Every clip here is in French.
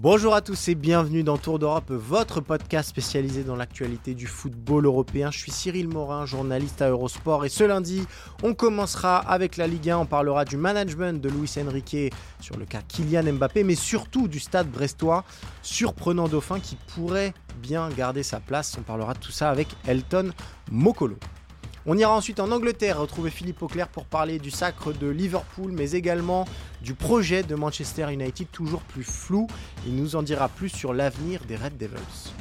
Bonjour à tous et bienvenue dans Tour d'Europe, votre podcast spécialisé dans l'actualité du football européen. Je suis Cyril Morin, journaliste à Eurosport et ce lundi, on commencera avec la Ligue 1, on parlera du management de Luis Enrique sur le cas Kylian Mbappé, mais surtout du stade brestois, surprenant dauphin qui pourrait bien garder sa place. On parlera de tout ça avec Elton Mokolo. On ira ensuite en Angleterre retrouver Philippe Auclair pour parler du sacre de Liverpool, mais également du projet de Manchester United toujours plus flou. Il nous en dira plus sur l'avenir des Red Devils.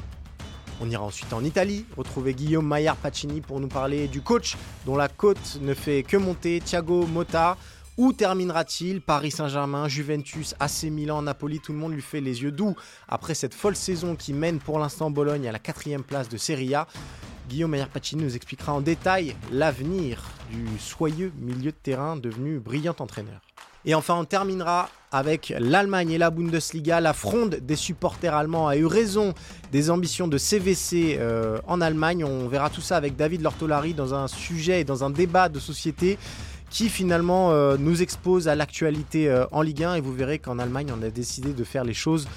On ira ensuite en Italie, retrouver Guillaume Maillard Pacini pour nous parler du coach dont la côte ne fait que monter, Thiago Motta. Où terminera-t-il Paris Saint-Germain, Juventus, AC Milan, Napoli, tout le monde lui fait les yeux doux après cette folle saison qui mène pour l'instant Bologne à la quatrième place de Serie A. Guillaume Maillard Pacini nous expliquera en détail l'avenir du soyeux milieu de terrain devenu brillant entraîneur. Et enfin, on terminera avec l'Allemagne et la Bundesliga. La fronde des supporters allemands a eu raison des ambitions de CVC euh, en Allemagne. On verra tout ça avec David Lortolari dans un sujet et dans un débat de société qui finalement euh, nous expose à l'actualité euh, en Ligue 1 et vous verrez qu'en Allemagne on a décidé de faire les choses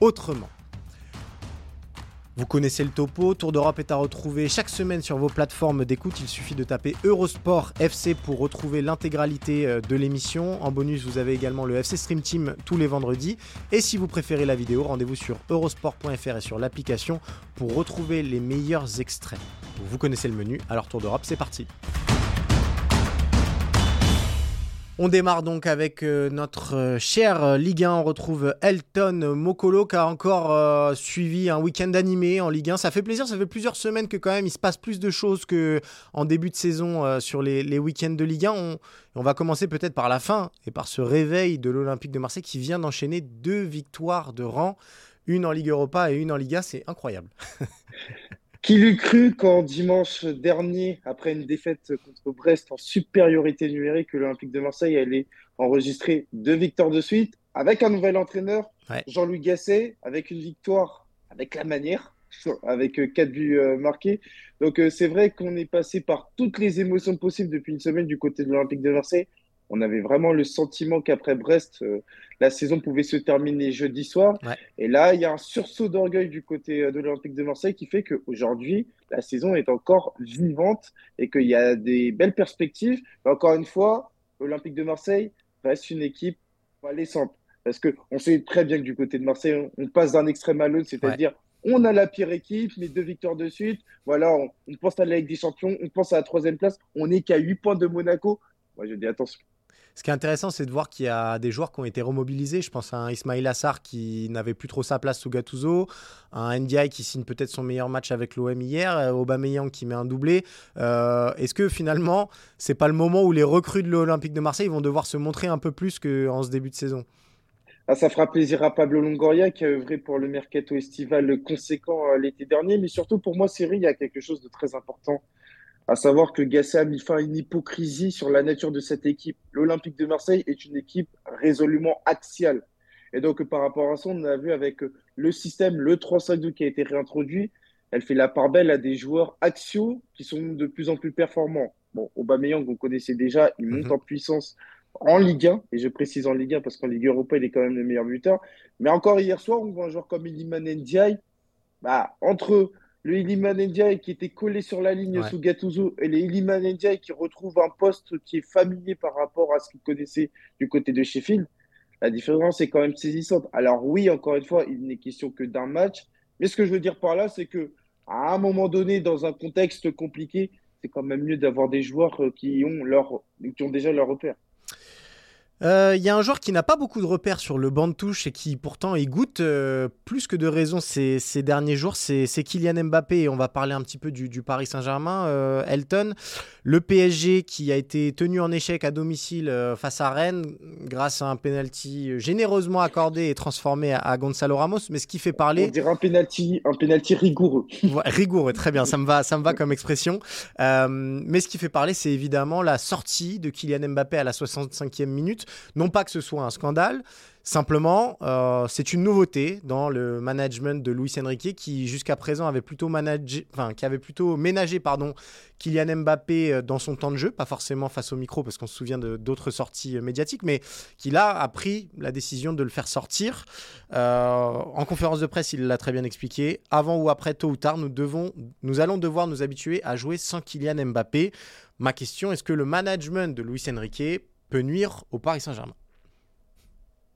autrement. Vous connaissez le topo, Tour d'Europe est à retrouver chaque semaine sur vos plateformes d'écoute. Il suffit de taper Eurosport FC pour retrouver l'intégralité euh, de l'émission. En bonus, vous avez également le FC Stream Team tous les vendredis. Et si vous préférez la vidéo, rendez-vous sur eurosport.fr et sur l'application pour retrouver les meilleurs extraits. Vous connaissez le menu, alors Tour d'Europe, c'est parti. On démarre donc avec euh, notre euh, cher euh, Ligue 1. On retrouve Elton Mokolo qui a encore suivi un week-end animé en Ligue 1. Ça fait plaisir, ça fait plusieurs semaines que quand même il se passe plus de choses que en début de saison sur les, week-ends de Ligue 1. On, on va commencer peut-être par la fin et par ce réveil de l'Olympique de Marseille qui vient d'enchaîner deux victoires de rang, une en Ligue Europa et une en Liga. C'est incroyable. Qui l'eût cru quand dimanche dernier, après une défaite contre Brest en supériorité numérique, que l'Olympique de Marseille allait enregistrer deux victoires de suite avec un nouvel entraîneur, Ouais. Jean-Louis Gasset, avec une victoire avec la manière, avec euh, quatre buts euh, marqués. Donc euh, c'est vrai qu'on est passé par toutes les émotions possibles depuis une semaine du côté de l'Olympique de Marseille. On avait vraiment le sentiment qu'après Brest, euh, la saison pouvait se terminer jeudi soir. Ouais. Et là, il y a un sursaut d'orgueil du côté euh, de l'Olympique de Marseille qui fait qu'aujourd'hui, la saison est encore vivante et qu'il y a des belles perspectives. Mais encore une fois, l'Olympique de Marseille reste une équipe laissante. Parce qu'on sait très bien que du côté de Marseille, on, on passe d'un extrême à l'autre, c'est-à-dire on a la pire équipe, mais deux victoires de suite. Voilà, on, on pense à la Ligue des Champions, on pense à la troisième place. On n'est qu'à 8 points de Monaco. Moi, je dis attention. Ce qui est intéressant, c'est de voir qu'il y a des joueurs qui ont été remobilisés. Je pense à un Ismail Assar qui n'avait plus trop sa place sous Gattuso, un NDI qui signe peut-être son meilleur match avec l'OM hier, euh, Aubameyang qui met un doublé. Euh, Est-ce que finalement, c'est pas le moment où les recrues de l'Olympique de Marseille vont devoir se montrer un peu plus qu'en ce début de saison? Ah, ça fera plaisir à Pablo Longoria qui a œuvré pour le mercato estival conséquent euh, l'été dernier. Mais surtout pour moi, Cyril, il y a quelque chose de très important. À savoir que mis fin à une hypocrisie sur la nature de cette équipe. L'Olympique de Marseille est une équipe résolument axiale. Et donc, par rapport à ça, on a vu avec le système, le 3-5-2 qui a été réintroduit, elle fait la part belle à des joueurs axiaux qui sont de plus en plus performants. Bon, Aubameyang, vous connaissez déjà, il monte Mhm. en puissance en Ligue 1, et je précise en Ligue 1 parce qu'en Ligue Europa, il est quand même le meilleur buteur. Mais encore hier soir, on voit un joueur comme Iliman Ndiaye, bah, entre le Iliman Ndiaye qui était collé sur la ligne Ouais. sous Gattuso et le Iliman Ndiaye qui retrouve un poste qui est familier par rapport à ce qu'il connaissait du côté de Sheffield, la différence est quand même saisissante. Alors oui, encore une fois, il n'est question que d'un match, mais ce que je veux dire par là, c'est que à un moment donné, dans un contexte compliqué, c'est quand même mieux d'avoir des joueurs euh, qui ont leur, qui ont déjà leur repère. Euh, il y a un joueur qui n'a pas beaucoup de repères sur le banc de touche et qui pourtant y goûte euh, plus que de raison ces, derniers jours, c'est Kylian Mbappé. Et on va parler un petit peu du, Paris Saint-Germain. Euh, Elton, le PSG qui a été tenu en échec à domicile face à Rennes grâce à un penalty généreusement accordé et transformé à, Gonzalo Ramos. Mais ce qui fait parler. On dirait un penalty, un penalty rigoureux. rigoureux, très bien, ça me va, ça me va comme expression. mais ce qui fait parler, c'est évidemment la sortie de Kylian Mbappé à la 65e minute. Non pas que ce soit un scandale, simplement, euh, c'est une nouveauté dans le management de Luis Enrique qui jusqu'à présent avait plutôt managé, enfin, qui avait plutôt ménagé pardon, Kylian Mbappé euh, dans son temps de jeu, pas forcément face au micro parce qu'on se souvient d'autres sorties euh, médiatiques, mais qui là a pris la décision de le faire sortir. en conférence de presse, il l'a très bien expliqué. Avant ou après, tôt ou tard, nous, devons, nous allons devoir nous habituer à jouer sans Kylian Mbappé. Ma question, est-ce que le management de Luis Enrique peut nuire au Paris Saint-Germain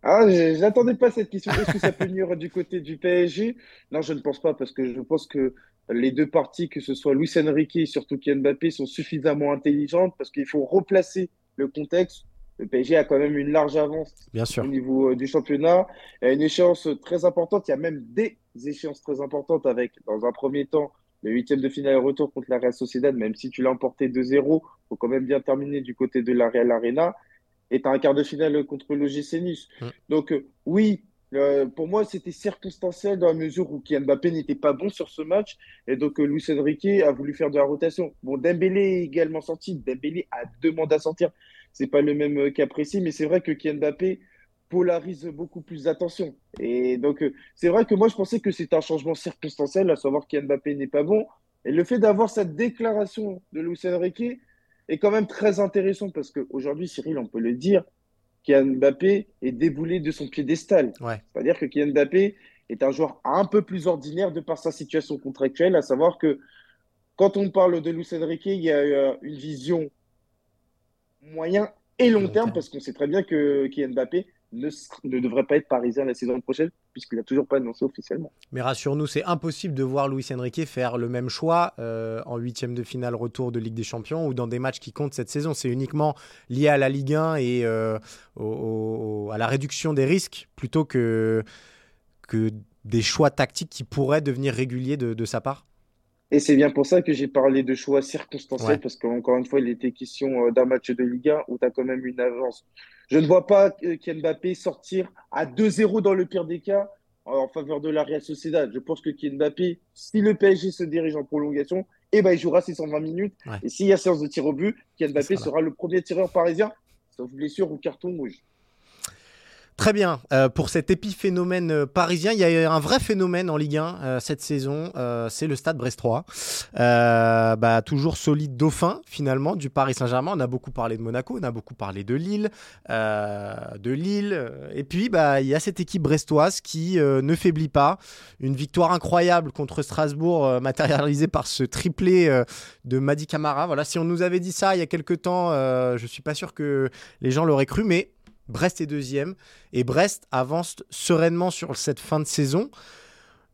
ah, je n'attendais pas cette question. Est-ce que ça peut nuire du côté du PSG Non, je ne pense pas, parce que je pense que les deux parties, que ce soit Luis Enrique et surtout Kylian Mbappé, sont suffisamment intelligentes, parce qu'il faut replacer le contexte. Le PSG a quand même une large avance Bien sûr. au niveau euh, du championnat. Il y a une échéance très importante. Il y a même des échéances très importantes avec, dans un premier temps, le huitième de finale retour contre la Real Sociedad, même si tu l'as emporté 2-0, il faut quand même bien terminer du côté de la Real Arena. Et tu as un quart de finale contre l'OGC Nice. Donc, euh, oui, euh, pour moi, c'était circonstanciel dans la mesure où Kylian Mbappé n'était pas bon sur ce match. Et donc, euh, Luis Enrique a voulu faire de la rotation. Bon, Dembélé est également sorti. Dembélé a demandé à sortir. C'est pas le même cas précis, mais c'est vrai que Kylian Mbappé polarise beaucoup plus d'attention. Et donc, euh, c'est vrai que moi, je pensais que c'était un changement circonstanciel, à savoir qu'Yann Mbappé n'est pas bon. Et le fait d'avoir cette déclaration de Luis Enrique est quand même très intéressant parce qu'aujourd'hui, Cyril, on peut le dire, Kylian Mbappé est déboulé de son piédestal. Ouais. C'est-à-dire que Kylian Mbappé est un joueur un peu plus ordinaire de par sa situation contractuelle, à savoir que quand on parle de Luis Enrique, il y a euh, une vision moyen et long, terme, parce qu'on sait très bien que Kylian Mbappé ne, devrait pas être parisien la saison prochaine, puisqu'il n'a toujours pas annoncé officiellement. Mais rassure-nous, c'est impossible de voir Luis Enrique faire le même choix euh, en huitième de finale retour de Ligue des Champions ou dans des matchs qui comptent cette saison. C'est uniquement lié à la Ligue 1 et euh, à la réduction des risques plutôt que, que des choix tactiques qui pourraient devenir réguliers de, sa part et c'est bien pour ça que j'ai parlé de choix circonstanciels, parce qu'encore une fois, il était question euh, d'un match de Ligue 1 où tu as quand même une avance je ne vois pas Kylian Mbappé sortir à 2-0 dans le pire des cas en faveur de la Real Sociedad. Je pense que Kylian Mbappé, si le PSG se dirige en prolongation, eh ben, il jouera ses 120 minutes. Et s'il y a séance de tir au but, Kylian Mbappé sera le premier tireur parisien, sauf blessure ou carton rouge. Très bien. Euh, pour cet épiphénomène euh, parisien, il y a un vrai phénomène en Ligue 1 euh, cette saison. c'est le Stade Brestois. Bah, toujours solide dauphin, finalement, du Paris Saint-Germain. On a beaucoup parlé de Monaco, on a beaucoup parlé de Lille. de Lille. Et puis, bah, il y a cette équipe brestoise qui ne faiblit pas. Une victoire incroyable contre Strasbourg, matérialisée par ce triplé de Madi Camara. Voilà, si on nous avait dit ça il y a quelques temps, je ne suis pas sûr que les gens l'auraient cru, mais Brest est deuxième et Brest avance sereinement sur cette fin de saison.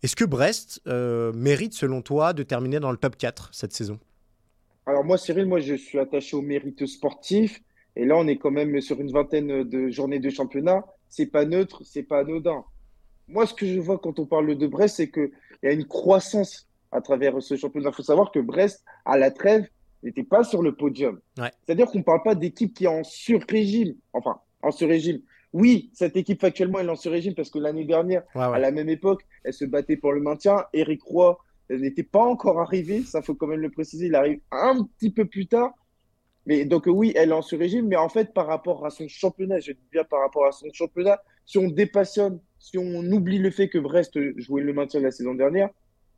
Est-ce que Brest euh, mérite, selon toi, de terminer dans le top 4 cette saison? Alors moi, Cyril, moi, je suis attaché au mérite sportif. Et là, on est quand même sur une vingtaine de journées de championnat. C'est pas neutre, c'est pas anodin. Moi, ce que je vois quand on parle de Brest, c'est qu'il y a une croissance à travers ce championnat. Il faut savoir que Brest, à la trêve, n'était pas sur le podium. C'est-à-dire qu'on ne parle pas d'équipe qui est en sur-régime. Enfin, en ce régime. Oui, cette équipe factuellement elle est en ce régime parce que l'année dernière, à la même époque, elle se battait pour le maintien. Eric Roy n'était pas encore arrivé, ça faut quand même le préciser, il arrive un petit peu plus tard. Mais donc oui, elle est en ce régime, mais en fait par rapport à son championnat, je dis bien par rapport à son championnat, si on dépassionne, si on oublie le fait que Brest jouait le maintien la saison dernière,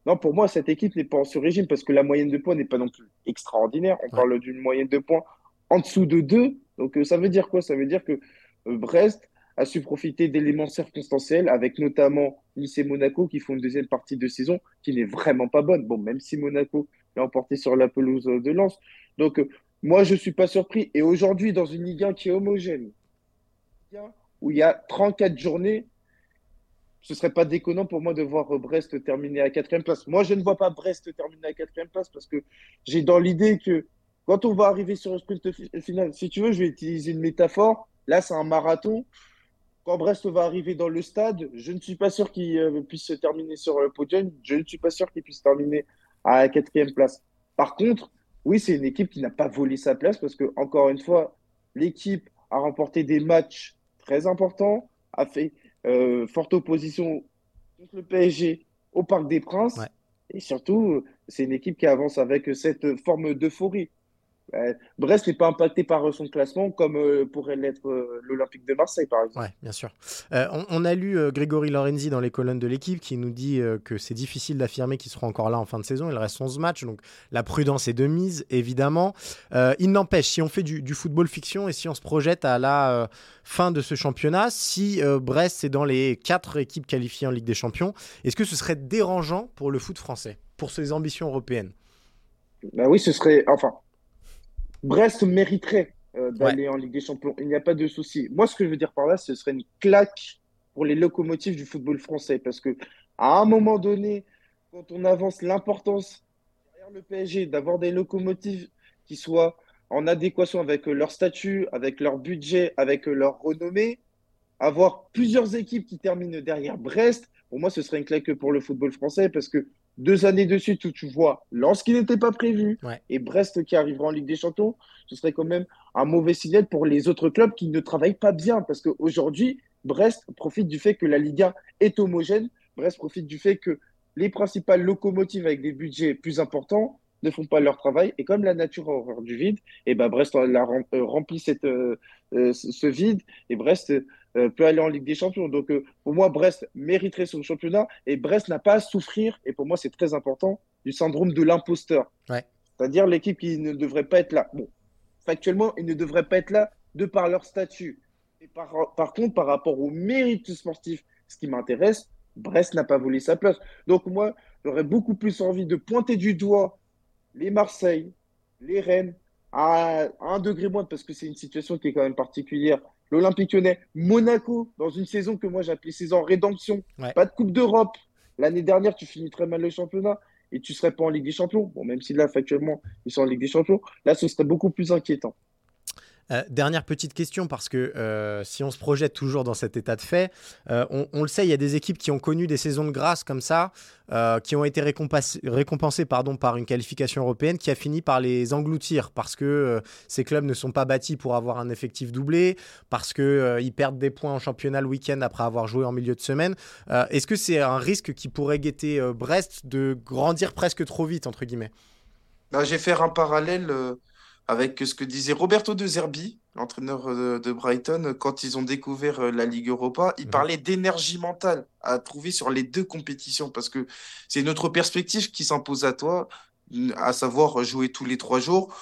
non, pour moi, cette équipe n'est pas en ce régime parce que la moyenne de points n'est pas non plus extraordinaire. On parle d'une moyenne de points en dessous de 2. Donc euh, ça veut dire quoi? Ça veut dire que euh, Brest a su profiter d'éléments circonstanciels avec notamment Nice et Monaco qui font une deuxième partie de saison qui n'est vraiment pas bonne. Bon, même si Monaco l'a emporté sur la pelouse de Lens. Donc euh, moi, je ne suis pas surpris. Et aujourd'hui, dans une Ligue 1 qui est homogène, où il y a 34 journées, ce ne serait pas déconnant pour moi de voir Brest terminer à quatrième place. Moi, je ne vois pas Brest terminer à quatrième place parce que j'ai dans l'idée que quand on va arriver sur le sprint final, si tu veux, je vais utiliser une métaphore. Là, c'est un marathon. Quand Brest va arriver dans le stade, je ne suis pas sûr qu'il euh, puisse se terminer sur le podium. Je ne suis pas sûr qu'il puisse terminer à la quatrième place. Par contre, oui, c'est une équipe qui n'a pas volé sa place parce que, encore une fois, l'équipe a remporté des matchs très importants, a fait euh, forte opposition contre le PSG au Parc des Princes. Et surtout, c'est une équipe qui avance avec cette forme d'euphorie. Brest n'est pas impacté par son classement comme euh, pourrait l'être euh, l'Olympique de Marseille, par exemple. Oui, bien sûr. Euh, on, a lu Grégory Lorenzi dans les colonnes de l'équipe qui nous dit que c'est difficile d'affirmer qu'ils seront encore là en fin de saison. Il reste 11 matchs, donc la prudence est de mise, évidemment. il n'empêche, si on fait du, football fiction et si on se projette à la fin de ce championnat, si Brest est dans les 4 équipes qualifiées en Ligue des Champions, est-ce que ce serait dérangeant pour le foot français, pour ses ambitions européennes? Bah oui, ce serait. Enfin, Brest mériterait euh, d'aller en Ligue des Champions. Il n'y a pas de souci. Moi, ce que je veux dire par là, ce serait une claque pour les locomotives du football français. Parce que à un moment donné, quand on avance l'importance derrière le PSG d'avoir des locomotives qui soient en adéquation avec leur statut, avec leur budget, avec leur renommée, avoir plusieurs équipes qui terminent derrière Brest, pour moi, ce serait une claque pour le football français parce que deux années de suite où tu vois Lens qui n'était pas prévu et Brest qui arrivera en Ligue des Champions, ce serait quand même un mauvais signal pour les autres clubs qui ne travaillent pas bien parce qu'aujourd'hui, Brest profite du fait que la Ligue 1 est homogène. Brest profite du fait que les principales locomotives avec des budgets plus importants ne font pas leur travail. Et comme la nature a horreur du vide, et ben Brest a euh, rempli cette, euh, euh, ce vide et Brest euh, peut aller en Ligue des Champions. Donc, euh, pour moi, Brest mériterait son championnat et Brest n'a pas à souffrir, et pour moi, c'est très important, du syndrome de l'imposteur. C'est-à-dire l'équipe qui ne devrait pas être là. Bon, factuellement, ils ne devraient pas être là de par leur statut. Et par, par contre, par rapport au mérite sportif, ce qui m'intéresse, Brest n'a pas volé sa place. Donc, moi, j'aurais beaucoup plus envie de pointer du doigt les Marseille, les Rennes, à un degré moins, parce que c'est une situation qui est quand même particulière l'Olympique lyonnais, Monaco, dans une saison que moi j'appelais saison rédemption. Pas de Coupe d'Europe. L'année dernière, tu finis très mal le championnat et tu serais pas en Ligue des Champions. Bon, même si là, factuellement, ils sont en Ligue des Champions, là, ce serait beaucoup plus inquiétant. Euh, dernière petite question, parce que euh, si on se projette toujours dans cet état de fait, euh, on, le sait, il y a des équipes qui ont connu des saisons de grâce comme ça, qui ont été récompensées, pardon, par une qualification européenne qui a fini par les engloutir, parce que ces clubs ne sont pas bâtis pour avoir un effectif doublé, parce qu'ils perdent des points en championnat le week-end après avoir joué en milieu de semaine. Est-ce que c'est un risque qui pourrait guetter Brest de grandir presque trop vite, entre guillemets? Bah, Je vais faire un parallèle avec ce que disait Roberto De Zerbi, l'entraîneur euh, de Brighton, quand ils ont découvert euh, la Ligue Europa. Il mhm. parlait d'énergie mentale à trouver sur les deux compétitions parce que c'est notre perspective qui s'impose à toi, à savoir jouer tous les trois jours.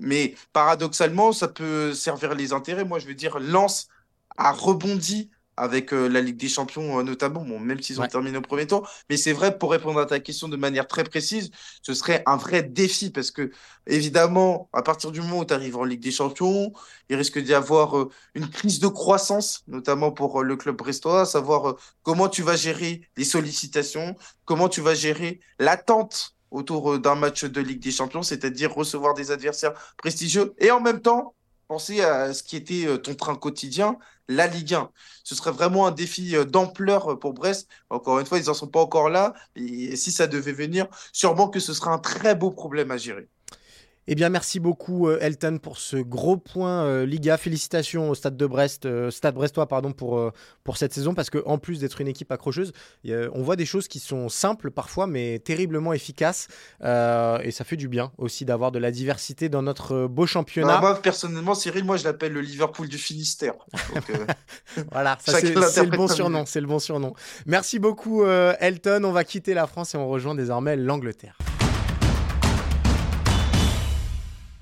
Mais paradoxalement, ça peut servir les intérêts. Moi, je veux dire, Lens a rebondi avec euh, la Ligue des Champions euh, notamment, bon, même s'ils ont terminé au premier tour. Mais c'est vrai, pour répondre à ta question de manière très précise, ce serait un vrai défi parce que, évidemment, à partir du moment où tu arrives en Ligue des Champions, il risque d'y avoir euh, une crise de croissance, notamment pour le club brestois, à savoir comment tu vas gérer les sollicitations, comment tu vas gérer l'attente autour d'un match de Ligue des Champions, c'est-à-dire recevoir des adversaires prestigieux et en même temps penser à ce qui était euh, ton train quotidien, la Ligue 1. Ce serait vraiment un défi euh, d'ampleur euh, pour Brest. Encore une fois, ils n'en sont pas encore là. Et si ça devait venir, sûrement que ce sera un très beau problème à gérer. Eh bien, merci beaucoup euh, Elton pour ce gros point euh, Liga. Félicitations au Stade de Brest, euh, Stade Brestois pardon pour pour cette saison parce que en plus d'être une équipe accrocheuse, on voit des choses qui sont simples parfois mais terriblement efficaces et ça fait du bien aussi d'avoir de la diversité dans notre beau championnat. moi personnellement, Cyril, moi je l'appelle le Liverpool du Finistère. voilà, c'est le bon surnom, c'est le bon surnom. Merci beaucoup Elton. On va quitter la France et on rejoint désormais l'Angleterre.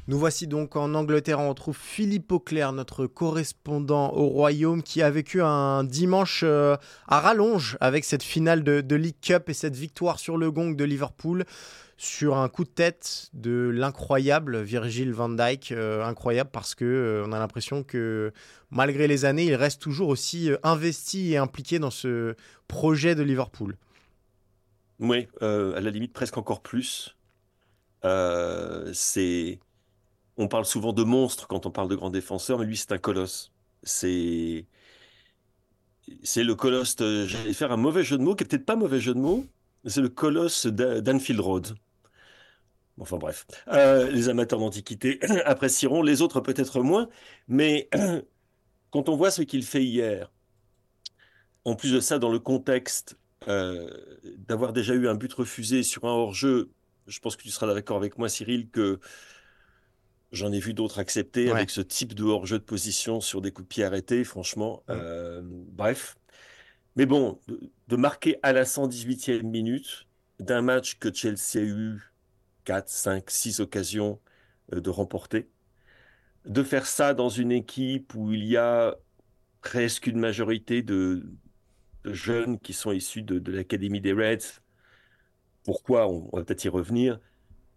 Nous voici donc en Angleterre, on retrouve Philippe Auclair, notre correspondant au Royaume, qui a vécu un dimanche euh, à rallonge avec cette finale de, League Cup et cette victoire sur le gong de Liverpool sur un coup de tête de l'incroyable Virgil van Dijk. Euh, incroyable parce que euh, on a l'impression que malgré les années, il reste toujours aussi investi et impliqué dans ce projet de Liverpool. Oui, à la limite presque encore plus. c'est on parle souvent de monstre quand on parle de grands défenseurs, mais lui, c'est un colosse. c'est c'est le colosse. J'allais faire un mauvais jeu de mots, qui est peut-être pas mauvais jeu de mots. C'est le colosse d'Anfield Road. Enfin bref, euh, les amateurs d'antiquité apprécieront, les autres peut-être moins, mais quand on voit ce qu'il fait hier, en plus de ça, dans le contexte euh, d'avoir déjà eu un but refusé sur un hors-jeu, je pense que tu seras d'accord avec moi, Cyril, que j'en ai vu d'autres accepter avec ce type de hors-jeu de position sur des coups de pied arrêtés, franchement. Euh, bref. Mais bon, de, marquer à la 118e minute d'un match que Chelsea a eu 4, 5, 6 occasions euh, de remporter, de faire ça dans une équipe où il y a presque une majorité de, jeunes qui sont issus de, l'Académie des Reds. Pourquoi? On, va peut-être y revenir.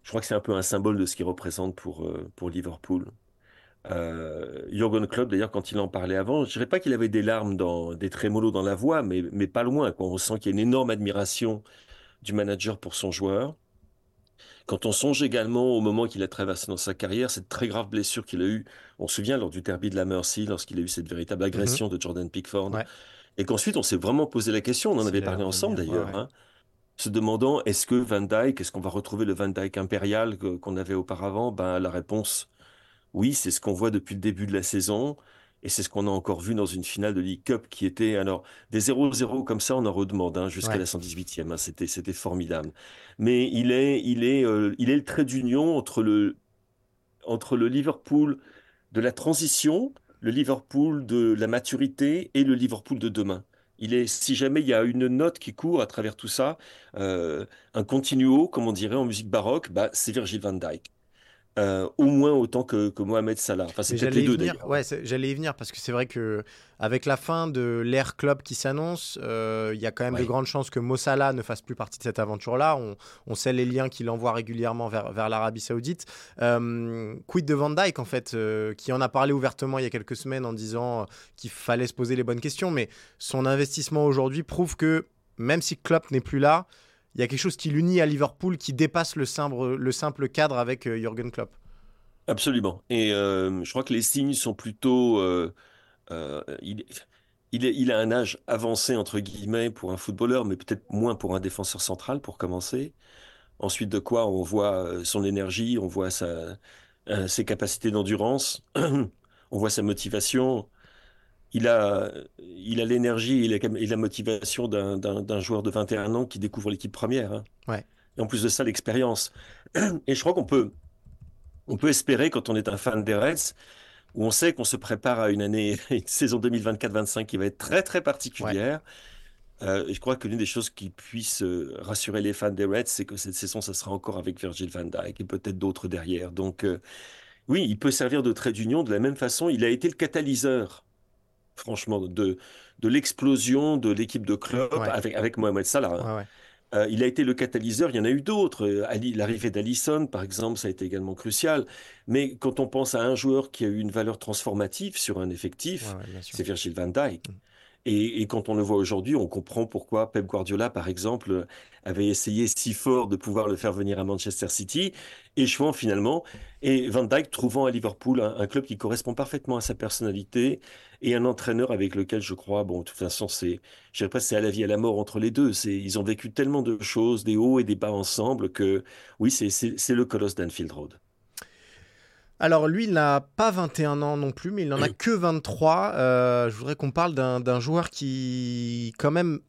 Je crois que c'est un peu un symbole de ce qu'il représente pour, euh, pour Liverpool. Euh, Jürgen Klopp, d'ailleurs, quand il en parlait avant, je dirais pas qu'il avait des larmes, dans, des trémolos dans la voix, mais, mais pas loin. Quoi. On sent qu'il y a une énorme admiration du manager pour son joueur. Quand on songe également au moment qu'il a traversé dans sa carrière, cette très grave blessure qu'il a eue, on se souvient lors du derby de la Mercy, lorsqu'il a eu cette véritable mhm. agression de Jordan Pickford, et qu'ensuite on s'est vraiment posé la question, on en avait parlé ensemble d'ailleurs, hein, se demandant est-ce que Van Dyke, est-ce qu'on va retrouver le Van Dyke impérial qu'on avait auparavant? Ben la réponse, oui, c'est ce qu'on voit depuis le début de la saison. Et c'est ce qu'on a encore vu dans une finale de League Cup qui était alors des 0-0 comme ça, on en redemande hein, jusqu'à la 118e. Hein, c'était c'était formidable. Mais il est il est euh, il est le trait d'union entre le entre le Liverpool de la transition, le Liverpool de la maturité et le Liverpool de demain. Il est, si jamais il y a une note qui court à travers tout ça, euh, un continuo, comme on dirait en musique baroque, bah, c'est Virgil van Dijk. Euh, au moins autant que, que Mohamed Salah. Enfin, c'est peut-être les deux d'ailleurs. Ouais, j'allais y venir parce que c'est vrai que avec la fin de l'ère club qui s'annonce, euh, il y a quand même de grandes chances que Mo Salah ne fasse plus partie de cette aventure-là. On, on, sait les liens qu'il envoie régulièrement vers, vers l'Arabie Saoudite. Euh, quid de Van Dyke en fait, qui en a parlé ouvertement il y a quelques semaines en disant qu'il fallait se poser les bonnes questions, mais son investissement aujourd'hui prouve que même si Klopp n'est plus là, il y a quelque chose qui l'unit à Liverpool qui dépasse le simple, le simple cadre avec euh, Jürgen Klopp. Absolument. Et euh, je crois que les signes sont plutôt. Euh, il, il, a un âge avancé, entre guillemets, pour un footballeur, mais peut-être moins pour un défenseur central, pour commencer. Ensuite de quoi, on voit son énergie, on voit sa, ses capacités d'endurance, on voit sa motivation il a, il a l'énergie et, la motivation d'un joueur de 21 ans qui découvre l'équipe première. Hein. Ouais. Et en plus de ça, l'expérience. Et je crois qu'on peut, on peut espérer, quand on est un fan des Reds, où on sait qu'on se prépare à une année, une saison 2024-25 qui va être très très particulière. Euh, je crois que l'une des choses qui puisse euh, rassurer les fans des Reds, c'est que cette saison, ça sera encore avec Virgil van Dijk et peut-être d'autres derrière. Donc, euh, oui, il peut servir de trait d'union de la même façon. Il a été le catalyseur franchement, de, de l'explosion de l'équipe de club avec, avec Mohamed Salah. Euh, il a été le catalyseur, il y en a eu d'autres. Euh, l'arrivée d'Alisson, par exemple, ça a été également crucial. Mais quand on pense à un joueur qui a eu une valeur transformative sur un effectif, c'est Virgil van Dijk. Mm. Et, quand on le voit aujourd'hui, on comprend pourquoi Pep Guardiola, par exemple, avait essayé si fort de pouvoir le faire venir à Manchester City, échouant finalement, et Van Dijk trouvant à Liverpool un, club qui correspond parfaitement à sa personnalité et un entraîneur avec lequel je crois, bon, de toute façon, c'est, je dirais pas, c'est à la vie et à la mort entre les deux. C'est, ils ont vécu tellement de choses, des hauts et des bas ensemble que, oui, c'est, c'est le colosse d'Anfield Road. Alors lui, il n'a pas 21 ans non plus, mais il n'en a que 23. Euh, je voudrais qu'on parle d'un joueur qui, quand même,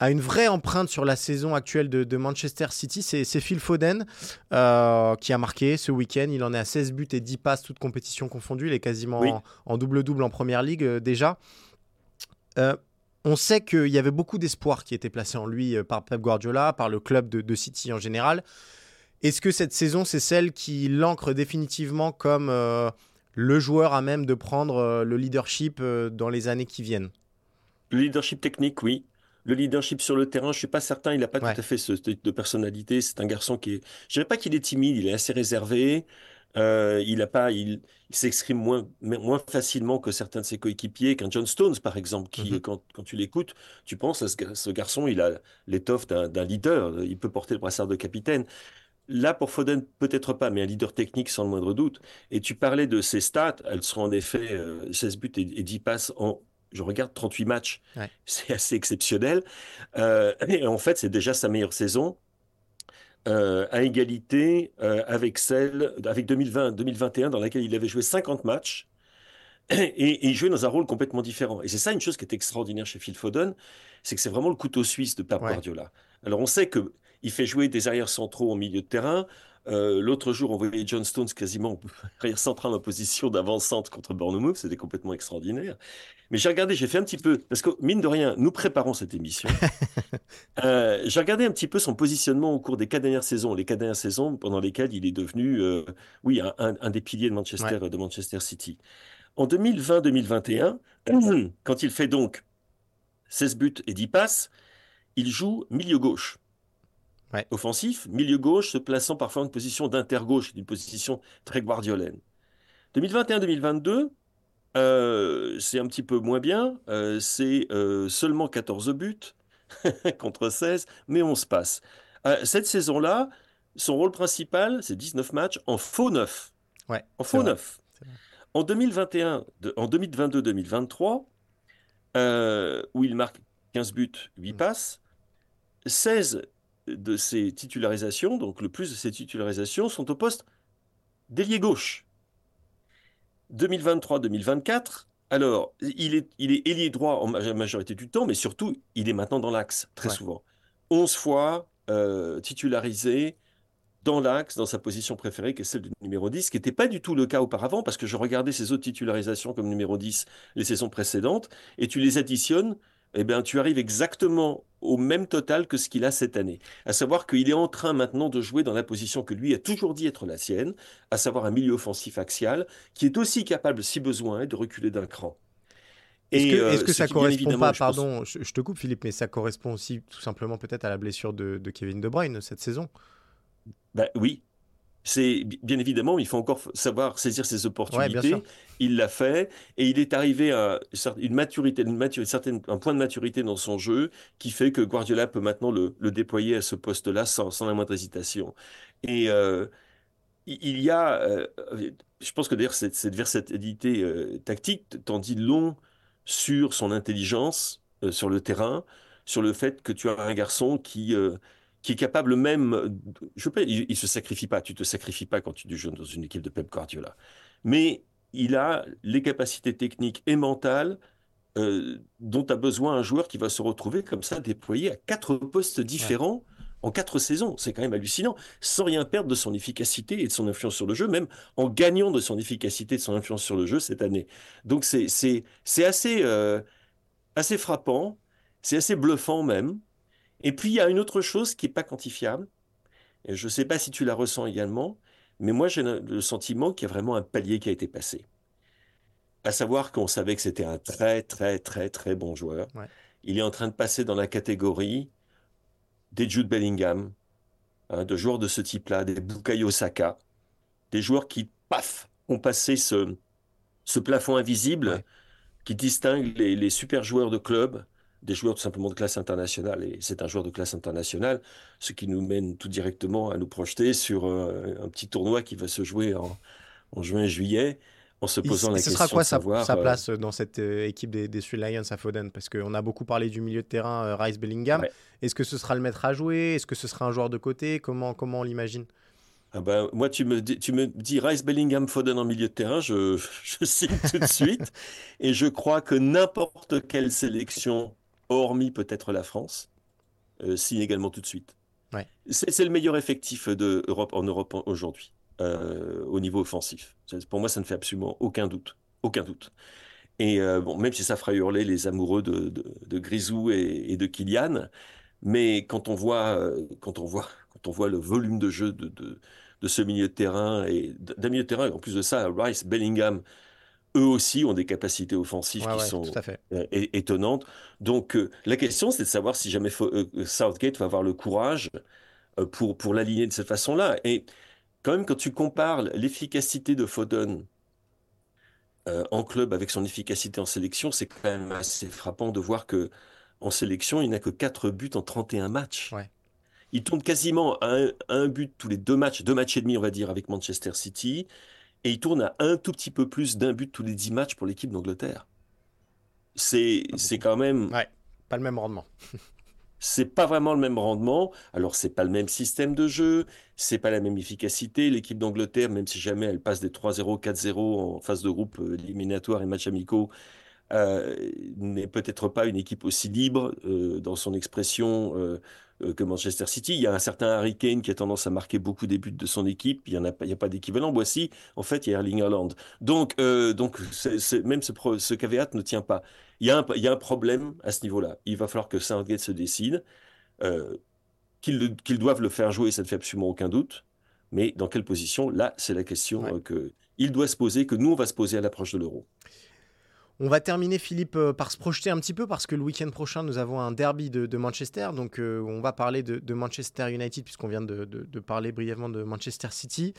a une vraie empreinte sur la saison actuelle de, Manchester City. C'est Phil Foden euh, qui a marqué ce week-end. Il en est à 16 buts et 10 passes, toutes compétitions confondues. Il est quasiment en double-double en, Première Ligue euh, déjà. on sait qu'il y avait beaucoup d'espoir qui était placé en lui par Pep Guardiola, par le club de City en général. Est-ce que cette saison, c'est celle qui l'ancre définitivement comme euh, le joueur à même de prendre euh, le leadership euh, dans les années qui viennent? Le leadership technique, oui. Le leadership sur le terrain, je suis pas certain. Il n'a pas tout à fait ce type de personnalité. C'est un garçon qui est. Je dirais pas qu'il est timide. Il est assez réservé. il a pas, il, s'exprime moins, moins facilement que certains de ses coéquipiers, qu'un John Stones par exemple, qui, mm-hmm. quand, quand, tu l'écoutes, tu penses à ce, ce, garçon, il a l'étoffe d'un leader. Il peut porter le brassard de capitaine. Là, pour Foden, peut-être pas, mais un leader technique sans le moindre doute. Et tu parlais de ses stats, elles seront en effet 16 buts et, 10 passes en, je regarde, 38 matchs. C'est assez exceptionnel. et en fait, c'est déjà sa meilleure saison. à égalité avec celle avec 2020-2021 dans laquelle il avait joué 50 matchs et, il jouait dans un rôle complètement différent. Et c'est ça une chose qui est extraordinaire chez Phil Foden, c'est que c'est vraiment le couteau suisse de Pep Guardiola. Alors on sait que il fait jouer des arrières centraux au milieu de terrain. Euh, l'autre jour, on voyait John Stones quasiment arrière central en position d'avant-centre contre Bournemouth. C'était complètement extraordinaire. Mais j'ai regardé, j'ai fait un petit peu, parce que mine de rien, nous préparons cette émission. euh, j'ai regardé un petit peu son positionnement au cours des quatre dernières saisons, les quatre dernières saisons pendant lesquelles il est devenu, euh, oui, un, des piliers de Manchester, de Manchester City. En 2020-2021, quand il fait donc 16 buts et 10 passes, il joue milieu gauche. Offensif, milieu gauche, se plaçant parfois en position d'inter-gauche, une position très guardiolaine. 2021-2022, euh, c'est un petit peu moins bien. Euh, c'est euh, seulement 14 buts contre 16, mais on se passe. cette saison-là, son rôle principal, c'est 19 matchs en faux neuf. Ouais, en faux neuf. En 2021, en 2022-2023, où il marque 15 buts, 8 mm. passes, 16 de ses titularisations, donc le plus de ses titularisations, sont au poste d'ailier gauche. 2023-2024, alors, il est, il est ailier droit en majorité du temps, mais surtout, il est maintenant dans l'axe, très souvent. 11 fois euh, titularisé dans l'axe, dans sa position préférée, qui est celle du numéro 10, ce qui n'était pas du tout le cas auparavant, parce que je regardais ses autres titularisations comme numéro 10 les saisons précédentes, et tu les additionnes, eh bien, tu arrives exactement au même total que ce qu'il a cette année. À savoir qu'il est en train maintenant de jouer dans la position que lui a toujours dit être la sienne, à savoir un milieu offensif axial, qui est aussi capable, si besoin, de reculer d'un cran. Est-ce que, est -ce que ça correspond pas, pardon, je, te coupe Philippe, mais ça correspond aussi tout simplement peut-être à la blessure de, de Kevin De Bruyne cette saison? Ben, Oui, c'est bien évidemment, il faut encore savoir saisir ses opportunités. il l'a fait et il est arrivé à une maturité, une maturité certaine, un point de maturité dans son jeu qui fait que Guardiola peut maintenant le, déployer à ce poste-là sans, sans, la moindre hésitation. Et euh, il y a, euh, je pense que d'ailleurs cette, cette versatilité euh, tactique t'en dit long sur son intelligence sur le terrain, sur le fait que tu as un garçon qui qui est capable même, je peux, il, ne se sacrifie pas, tu te sacrifies pas quand tu joues dans une équipe de Pep Guardiola, mais il a les capacités techniques et mentales euh, dont a besoin un joueur qui va se retrouver comme ça déployé à quatre postes différents. En quatre saisons, c'est quand même hallucinant, sans rien perdre de son efficacité et de son influence sur le jeu, même en gagnant de son efficacité et de son influence sur le jeu cette année. Donc c'est assez, euh, assez frappant, c'est assez bluffant même. Et puis, il y a une autre chose qui n'est pas quantifiable. Et je ne sais pas si tu la ressens également, mais moi, j'ai le sentiment qu'il y a vraiment un palier qui a été passé. À savoir qu'on savait que c'était un très, très, très, très bon joueur. Il est en train de passer dans la catégorie des Jude Bellingham, hein, de joueurs de ce type-là, des Bukayo Saka, des joueurs qui, paf, ont passé ce, ce plafond invisible qui distingue les, les super joueurs de club des joueurs tout simplement de classe internationale. Et c'est un joueur de classe internationale, ce qui nous mène tout directement à nous projeter sur euh, un petit tournoi qui va se jouer en, en juin juillet. En se posant la question sera quoi sa, sa, place dans cette euh, équipe des, des Lions à Foden? Parce qu'on a beaucoup parlé du milieu de terrain euh, Rice Bellingham. Est-ce que ce sera le maître à jouer? Est-ce que ce sera un joueur de côté? Comment, comment on l'imagine? Ah ben, moi, tu me, dis, tu me dis Rice Bellingham Foden en milieu de terrain, je, je signe tout de suite. Et je crois que n'importe quelle sélection hormis peut-être la France, euh, signe également tout de suite. C'est le meilleur effectif de Europe, en Europe aujourd'hui, euh, au niveau offensif. Pour moi, ça ne fait absolument aucun doute. Aucun doute. Et euh, bon, même si ça fera hurler les amoureux de, de, Grisou et, de Kylian, mais quand on voit, quand on voit, quand on voit le volume de jeu de, de, de ce milieu de terrain et d'un milieu de terrain, en plus de ça, Rice, Bellingham, eux aussi ont des capacités offensives qui sont euh, étonnantes. Donc euh, la question, c'est de savoir si jamais euh, Southgate va avoir le courage pour, pour l'aligner de cette façon-là. Et quand même, quand tu compares l'efficacité de Foden en club avec son efficacité en sélection, c'est quand même assez frappant de voir que en sélection, il n'a que 4 buts en 31 matchs. Il tourne quasiment à un, but tous les deux matchs, deux matchs et demi, on va dire, avec Manchester City. Et il tourne à un tout petit peu plus d'un but tous les dix matchs pour l'équipe d'Angleterre. C'est quand même. Ouais, pas le même rendement. c'est pas vraiment le même rendement. Alors, c'est pas le même système de jeu, c'est pas la même efficacité. L'équipe d'Angleterre, même si jamais elle passe des 3-0, 4-0 en phase de groupe euh, éliminatoire et match amicaux, euh, n'est peut-être pas une équipe aussi libre euh, dans son expression que Manchester City. Il y a un certain Harry Kane qui a tendance à marquer beaucoup des buts de son équipe. Il n'y a, pas, a pas d'équivalent. Voici, en fait, il y a Erling Haaland. Donc, donc même ce, ce caveat ne tient pas. Il y, a un, il y a un problème à ce niveau-là. Il va falloir que Southgate se décide. Euh, qu'ils doivent le faire jouer, ça ne fait absolument aucun doute. Mais dans quelle position? Là, c'est la question euh, que qu'il doit se poser, que nous, on va se poser à l'approche de l'euro. On va terminer, Philippe, euh, par se projeter un petit peu parce que le week-end prochain, nous avons un derby de, Manchester. Donc, on va parler de, Manchester United puisqu'on vient de, parler brièvement de Manchester City.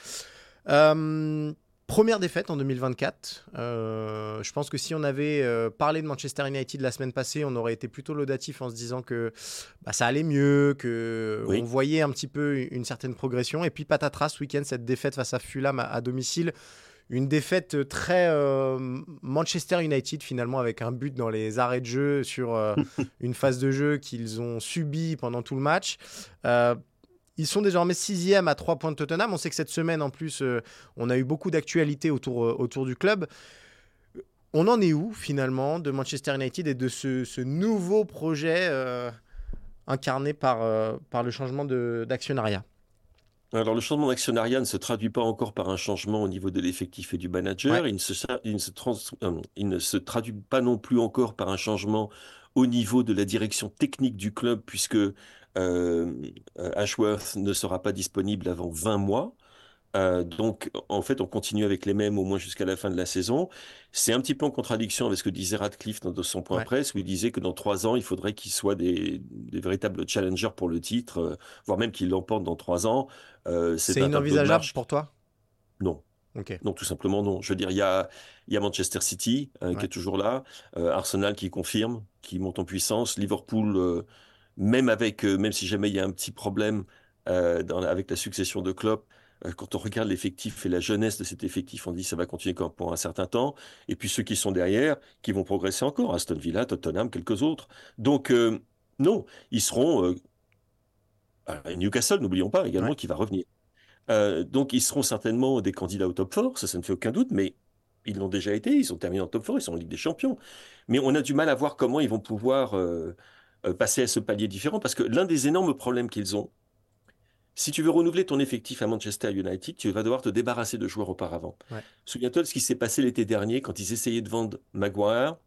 Première défaite en 2024. Euh, je pense que si on avait euh, parlé de Manchester United la semaine passée, on aurait été plutôt laudatif en se disant que bah, ça allait mieux, que on voyait un petit peu une certaine progression. Et puis patatras ce week-end, cette défaite face à Fulham à, domicile, une défaite très euh, Manchester United finalement avec un but dans les arrêts de jeu sur une phase de jeu qu'ils ont subi pendant tout le match. Ils sont désormais sixième à trois points de Tottenham. On sait que cette semaine, en plus, euh, on a eu beaucoup d'actualités autour, euh, autour du club. On en est où, finalement, de Manchester United et de ce, nouveau projet euh, incarné par, par le changement d'actionnariat? Alors, le changement d'actionnariat ne se traduit pas encore par un changement au niveau de l'effectif et du manager. Il, ne se, il, ne se il, ne se, traduit pas non plus encore par un changement au niveau de la direction technique du club, puisque euh, Ashworth ne sera pas disponible avant 20 mois. Euh, donc, en fait, on continue avec les mêmes au moins jusqu'à la fin de la saison. C'est un petit peu en contradiction avec ce que disait Radcliffe dans son point presse, où il disait que dans trois ans, il faudrait qu'ils soient des, véritables challengers pour le titre, euh, voire même qu'ils l'emportent dans trois ans. c'est inenvisageable pour toi? Non. Non, tout simplement non. Je veux dire, il y a, y a Manchester City qui est toujours là, Arsenal qui confirme, qui monte en puissance, Liverpool même avec, euh, même si jamais il y a un petit problème euh, avec la succession de Klopp, euh, quand on regarde l'effectif et la jeunesse de cet effectif, on dit ça va continuer pour un certain temps. Et puis ceux qui sont derrière, qui vont progresser encore, Aston Villa, Tottenham, quelques autres. Donc non, ils seront Newcastle, n'oublions pas également, qui va revenir. donc ils seront certainement des candidats au top 4, ça, ça ne fait aucun doute, mais ils l'ont déjà été, ils ont terminé en top 4, ils sont en Ligue des Champions. Mais on a du mal à voir comment ils vont pouvoir euh, passer à ce palier différent parce que l'un des énormes problèmes qu'ils ont, si tu veux renouveler ton effectif à Manchester United, tu vas devoir te débarrasser de joueurs auparavant. Souviens-toi de ce qui s'est passé l'été dernier quand ils essayaient de vendre Maguire,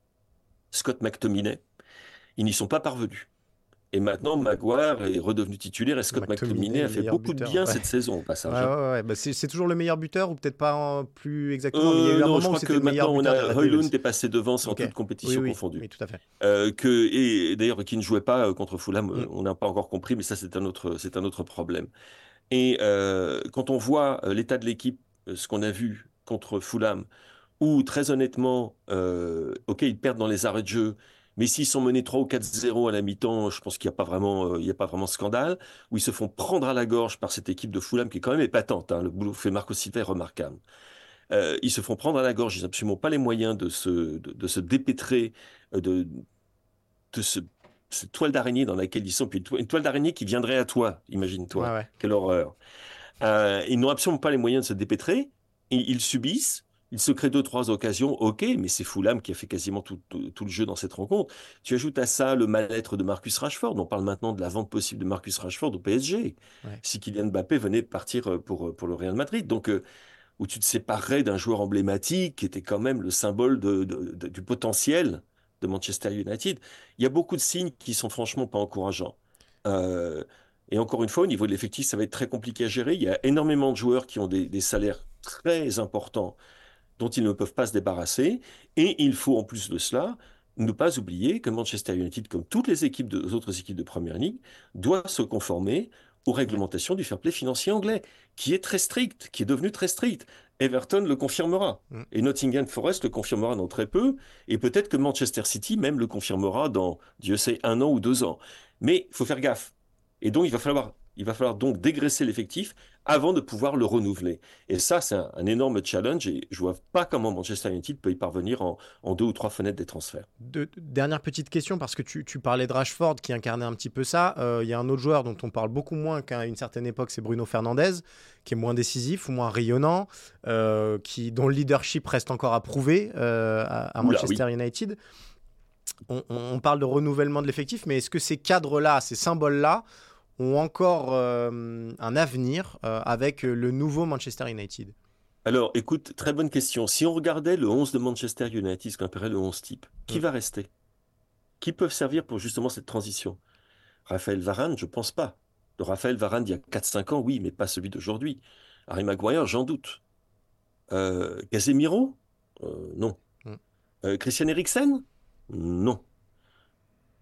Scott McTominay. Ils n'y sont pas parvenus. Et maintenant, Maguire est redevenu titulaire et Scott McTominay a fait beaucoup de bien cette saison au passage. Bah, c'est toujours le meilleur buteur ou peut-être pas plus exactement. mais il y a eu un euh, moment je crois que maintenant on a Højlund est passé devant sans toute compétition confondue. Oui, tout à fait. Euh, que, et d'ailleurs, qui ne jouait pas euh, contre Fulham, mm. on n'a pas encore compris, mais ça c'est un autre, c'est un autre problème. Et quand on voit l'état de l'équipe, ce qu'on a vu contre Fulham, où très honnêtement, ok, ils perdent dans les arrêts de jeu. Mais s'ils sont menés 3 ou 4-0 à la mi-temps, je pense qu'il n'y a pas vraiment, euh, il y a pas vraiment scandale. Où ils se font prendre à la gorge par cette équipe de Fulham qui est quand même épatante. Hein. Le boulot fait Marco Silva est remarquable. Euh, ils se font prendre à la gorge. Ils n'ont absolument pas les moyens de se, de, se dépêtrer euh, de, de ce, cette toile d'araignée dans laquelle ils sont. Puis une toile d'araignée qui viendrait à toi, imagine-toi. Quelle horreur. ils n'ont absolument pas les moyens de se dépêtrer. Ils subissent il se crée deux, trois occasions, ok, mais c'est Fulham qui a fait quasiment tout, le jeu dans cette rencontre. Tu ajoutes à ça le mal-être de Marcus Rashford. On parle maintenant de la vente possible de Marcus Rashford au PSG. Si Kylian Mbappé venait partir euh, pour, euh, pour le Real Madrid. Donc, euh, où tu te séparerais d'un joueur emblématique qui était quand même le symbole du potentiel de Manchester United. Il y a beaucoup de signes qui sont franchement pas encourageants. et encore une fois, au niveau de l'effectif, ça va être très compliqué à gérer. Il y a énormément de joueurs qui ont des salaires très importants dont ils ne peuvent pas se débarrasser. Et il faut en plus de cela ne pas oublier que Manchester United, comme toutes les équipes de, autres équipes de Première Ligue, doit se conformer aux réglementations du fair play financier anglais, qui est très strict, qui est devenu très strict. Everton le confirmera, mm. et Nottingham Forest le confirmera dans très peu, et peut-être que Manchester City même le confirmera dans, Dieu sait, un an ou deux ans. Mais il faut faire gaffe. Et donc, il va falloir Il va falloir donc dégraisser l'effectif avant de pouvoir le renouveler. Et ça, c'est un, énorme challenge et je vois pas comment Manchester United peut y parvenir en, deux ou trois fenêtres des transferts. dernière petite question, parce que tu, parlais de Rashford qui incarnait un petit peu ça. Euh, il y a un autre joueur dont on parle beaucoup moins qu'à une certaine époque, c'est Bruno Fernandez, qui est moins décisif ou moins rayonnant, euh, qui, dont le leadership reste encore à prouver euh, à, Manchester United. on, parle de renouvellement de l'effectif, mais est-ce que ces cadres-là, ces symboles-là, ont encore euh, un avenir euh, avec le nouveau Manchester United Alors, écoute, très bonne question. Si on regardait le 11 de Manchester United, ce qu'on appellerait le 11 type, qui mm. va rester? Qui peuvent servir pour justement cette transition? Raphaël Varane, je pense pas. Le Raphaël Varane d'il y a 4-5 ans, oui, mais pas celui d'aujourd'hui. Harry Maguire, j'en doute. Euh, Casemiro? Non. Mm. Christian Eriksen? Non.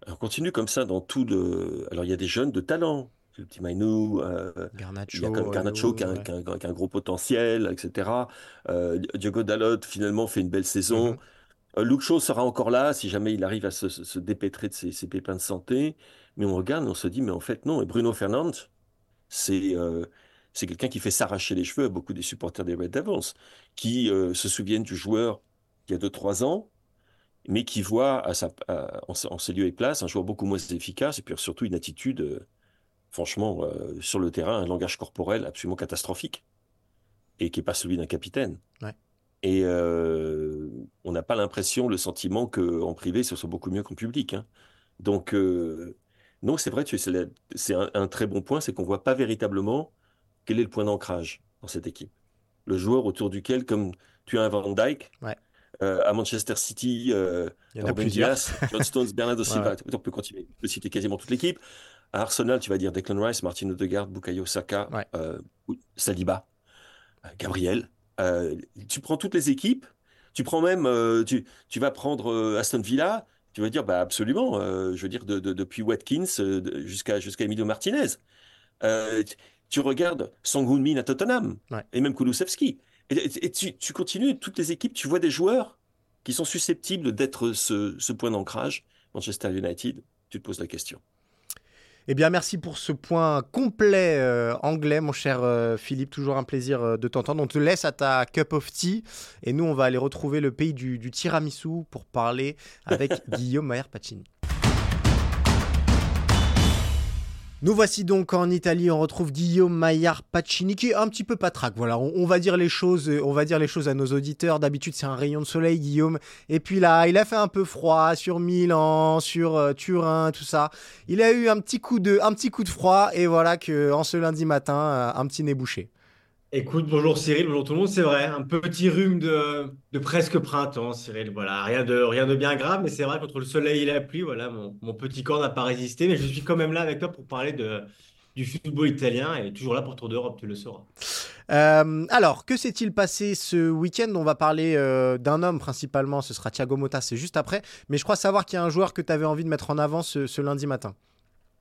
On continue comme ça dans tout le. Alors, il y a des jeunes de talent. Le petit Mainou, euh, il y a comme Garnacho qui, a, un gros potentiel, etc. Euh, Diogo Dalot, finalement, fait une belle saison. Mm Luke Shaw sera encore là si jamais il arrive à se, dépêtrer de ses, pépins de santé. Mais on regarde, on se dit, mais en fait, non. Et Bruno Fernandes, c'est c'est quelqu'un qui fait s'arracher les cheveux à beaucoup des supporters des Red Devils, qui se souviennent du joueur il y a 2-3 ans, mais qui voit à sa, en, ses lieux et places un joueur beaucoup moins efficace et puis surtout une attitude, euh, franchement, euh, sur le terrain, un langage corporel absolument catastrophique et qui n'est pas celui d'un capitaine. Et euh, on n'a pas l'impression, le sentiment qu'en privé, ce soit beaucoup mieux qu'en public. Hein. Donc, non, c'est vrai, c'est un, un, très bon point, c'est qu'on ne voit pas véritablement quel est le point d'ancrage dans cette équipe. Le joueur autour duquel, comme tu as un Van Dyke, euh, à Manchester City, euh, Ruben Dias, John Stones, Bernardo Silva, on peut continuer, on peut citer quasiment toute l'équipe. À Arsenal, tu vas dire Declan Rice, Martin Odegaard, Bukayo Saka, euh, Saliba, euh, Gabriel. tu prends toutes les équipes, tu prends même, tu, tu, vas prendre Aston Villa, tu vas dire bah absolument, je veux dire de, depuis Watkins jusqu'à jusqu'à Emilio Martinez. tu regardes Song Min à Tottenham et même Kulusevski. Et, tu, continues, toutes les équipes, tu vois des joueurs qui sont susceptibles d'être ce, point d'ancrage. Manchester United, tu te poses la question. Eh bien, merci pour ce point complet euh, anglais, mon cher euh, Philippe. Toujours un plaisir euh, de t'entendre. On te laisse à ta cup of tea. Et nous, on va aller retrouver le pays du, du tiramisu pour parler avec Guillaume Maher-Pacini. Nous voici donc en Italie, on retrouve Guillaume Maillard Pacini qui est un petit peu patraque. Voilà, on, va dire les choses, on va dire les choses à nos auditeurs. D'habitude, c'est un rayon de soleil, Guillaume. Et puis là, il a fait un peu froid sur Milan, sur euh, Turin, tout ça. Il a eu un petit coup de, un petit coup de froid et voilà que en ce lundi matin, euh, un petit nez bouché. Écoute, bonjour Cyril, bonjour tout le monde. C'est vrai, un petit rhume de, presque printemps, Cyril. Voilà, rien de, rien de bien grave, mais c'est vrai, contre le soleil et la pluie, voilà, mon, petit corps n'a pas résisté. Mais je suis quand même là avec toi pour parler du football italien et toujours là pour Tour d'Europe, tu le sauras. Euh, alors, que s'est-il passé ce week-end? On va parler euh, d'un homme principalement, ce sera Thiago Motta, c'est juste après. Mais je crois savoir qu'il y a un joueur que tu avais envie de mettre en avant ce lundi matin.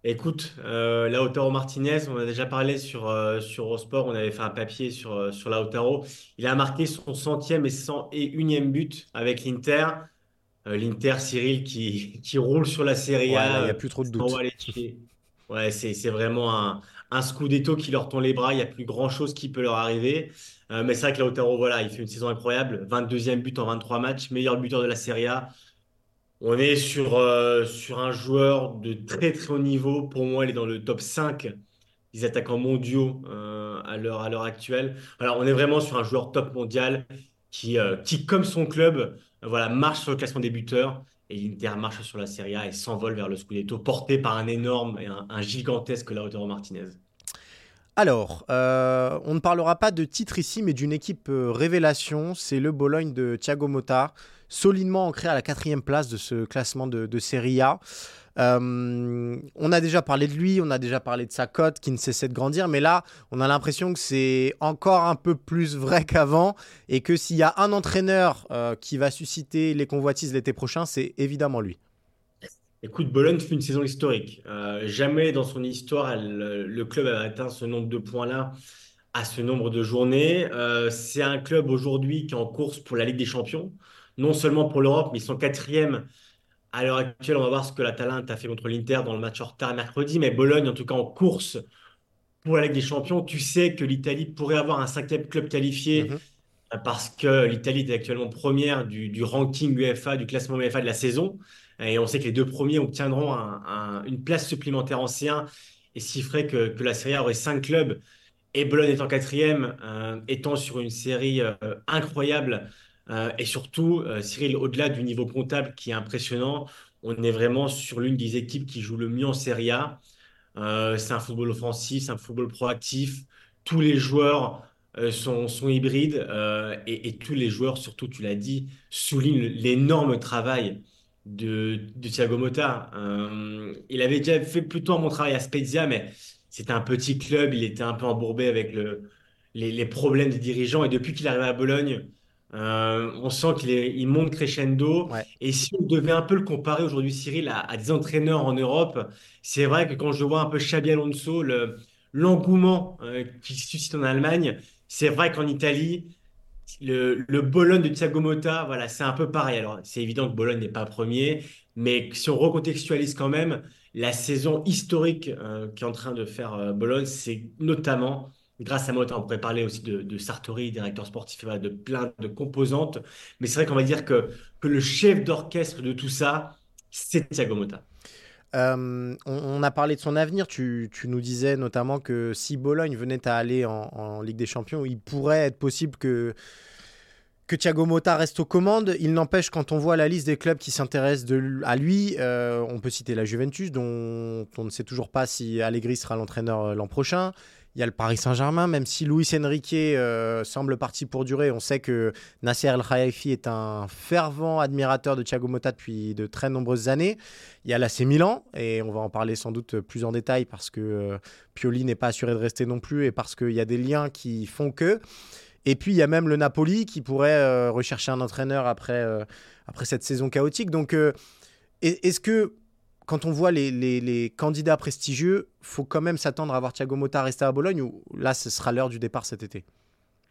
Écoute, euh, Lautaro Martinez, on a déjà parlé sur, euh, sur Eurosport, on avait fait un papier sur, euh, sur Lautaro. Il a marqué son centième et cent et unième but avec l'Inter. Euh, L'Inter, Cyril, qui, qui roule sur la Serie A. Il n'y a plus trop de doute. Ouais, c'est vraiment un, un scudetto qui leur tend les bras. Il n'y a plus grand-chose qui peut leur arriver. mais c'est vrai que Lautaro, voilà, il fait une saison incroyable. 22e but en 23 matchs, meilleur buteur de la Serie A. On est sur, euh, sur un joueur de très très haut niveau. Pour moi, il est dans le top 5 des attaquants mondiaux euh, à l'heure actuelle. Alors, on est vraiment sur un joueur top mondial qui, euh, comme son club, voilà, marche sur le classement des buteurs. Et l'Inter marche sur la Serie A et s'envole vers le Scudetto, porté par un énorme et un, gigantesque Lautaro Martinez. Alors, on ne parlera pas de titre ici, mais d'une équipe révélation. C'est le Bologne de Thiago Motta solidement ancré à la quatrième place de ce classement de, Serie A. Euh, on a déjà parlé de lui, on a déjà parlé de sa cote qui ne cessait de grandir, mais là, on a l'impression que c'est encore un peu plus vrai qu'avant et que s'il y a un entraîneur euh, qui va susciter les convoitises l'été prochain, c'est évidemment lui. Écoute, Bologne fait une saison historique. Euh, jamais dans son histoire, le club a atteint ce nombre de points-là à ce nombre de journées. c'est un club aujourd'hui qui est en course pour la Ligue des Champions non seulement pour l'Europe, mais ils sont quatrième à l'heure actuelle. On va voir ce que la Talente a fait contre l'Inter dans le match en retard mercredi, mais Bologne, en tout cas en course pour la Ligue des Champions. Tu sais que l'Italie pourrait avoir un cinquième club qualifié Mhm. euh, parce que l'Italie est actuellement première du, du ranking UEFA, du classement UEFA de la saison. Et on sait que les deux premiers obtiendront un- un- une place supplémentaire en C1 et ce qui ferait que, la Serie A aurait cinq clubs et Bologne étant quatrième, euh, étant sur une série euh, incroyable. Euh, et surtout, Cyril, au-delà du niveau comptable qui est impressionnant, on est vraiment sur l'une des équipes qui joue le mieux en Serie A. C'est un football offensif, c'est un football proactif. Tous les joueurs sont, hybrides et tous les joueurs, surtout, tu l'as dit, soulignent l'énorme travail de, de Thiago Motta. Euh, il avait déjà fait plutôt un bon travail à Spezia, mais c'était un petit club, il était un peu embourbé avec le, les, les problèmes des dirigeants. Et depuis qu'il est arrivé à Bologne, euh, on sent qu'il il monte crescendo. Ouais. Et si on devait un peu le comparer aujourd'hui, Cyril, à, à des entraîneurs en Europe, c'est vrai que quand je vois un peu Xabi Alonso, le, l'engouement euh, qu'il suscite en Allemagne, c'est vrai qu'en Italie, le, Bologne de Thiago Motta, voilà, c'est un peu pareil. Alors, c'est évident que Bologne n'est pas premier, mais si on recontextualise quand même, la saison historique euh, qu'est en train de faire euh, Bologne, c'est notamment grâce à Motta. On pourrait parler aussi de, de Sartori, directeur sportif, voilà, de plein de composantes. Mais c'est vrai qu'on va dire que, que le chef d'orchestre de tout ça, c'est Thiago Motta. Euh, on, a parlé de son avenir. Tu, nous disais notamment que si Bologne venait à aller en, Ligue des Champions, il pourrait être possible que, que Thiago Motta reste aux commandes. Il n'empêche, quand on voit la liste des clubs qui s'intéressent à lui, euh, on peut citer la Juventus, dont on ne sait toujours pas si Allegri sera l'entraîneur euh, l'an prochain. Il y a le Paris Saint-Germain, même si Luis Enrique euh, semble parti pour durer. On sait que Nasser El Khelaifi est un fervent admirateur de Thiago Motta depuis de très nombreuses années. Il y a l'AC Milan, et on va en parler sans doute plus en détail parce que euh, Pioli n'est pas assuré de rester non plus et parce qu'il y a des liens qui font que. Et puis il y a même le Napoli qui pourrait euh, rechercher un entraîneur après, après cette saison chaotique. Donc est- est-ce que quand on voit les, les- les candidats prestigieux, faut quand même s'attendre à voir Thiago Motta rester à Bologne ou là ce sera l'heure du départ cet été?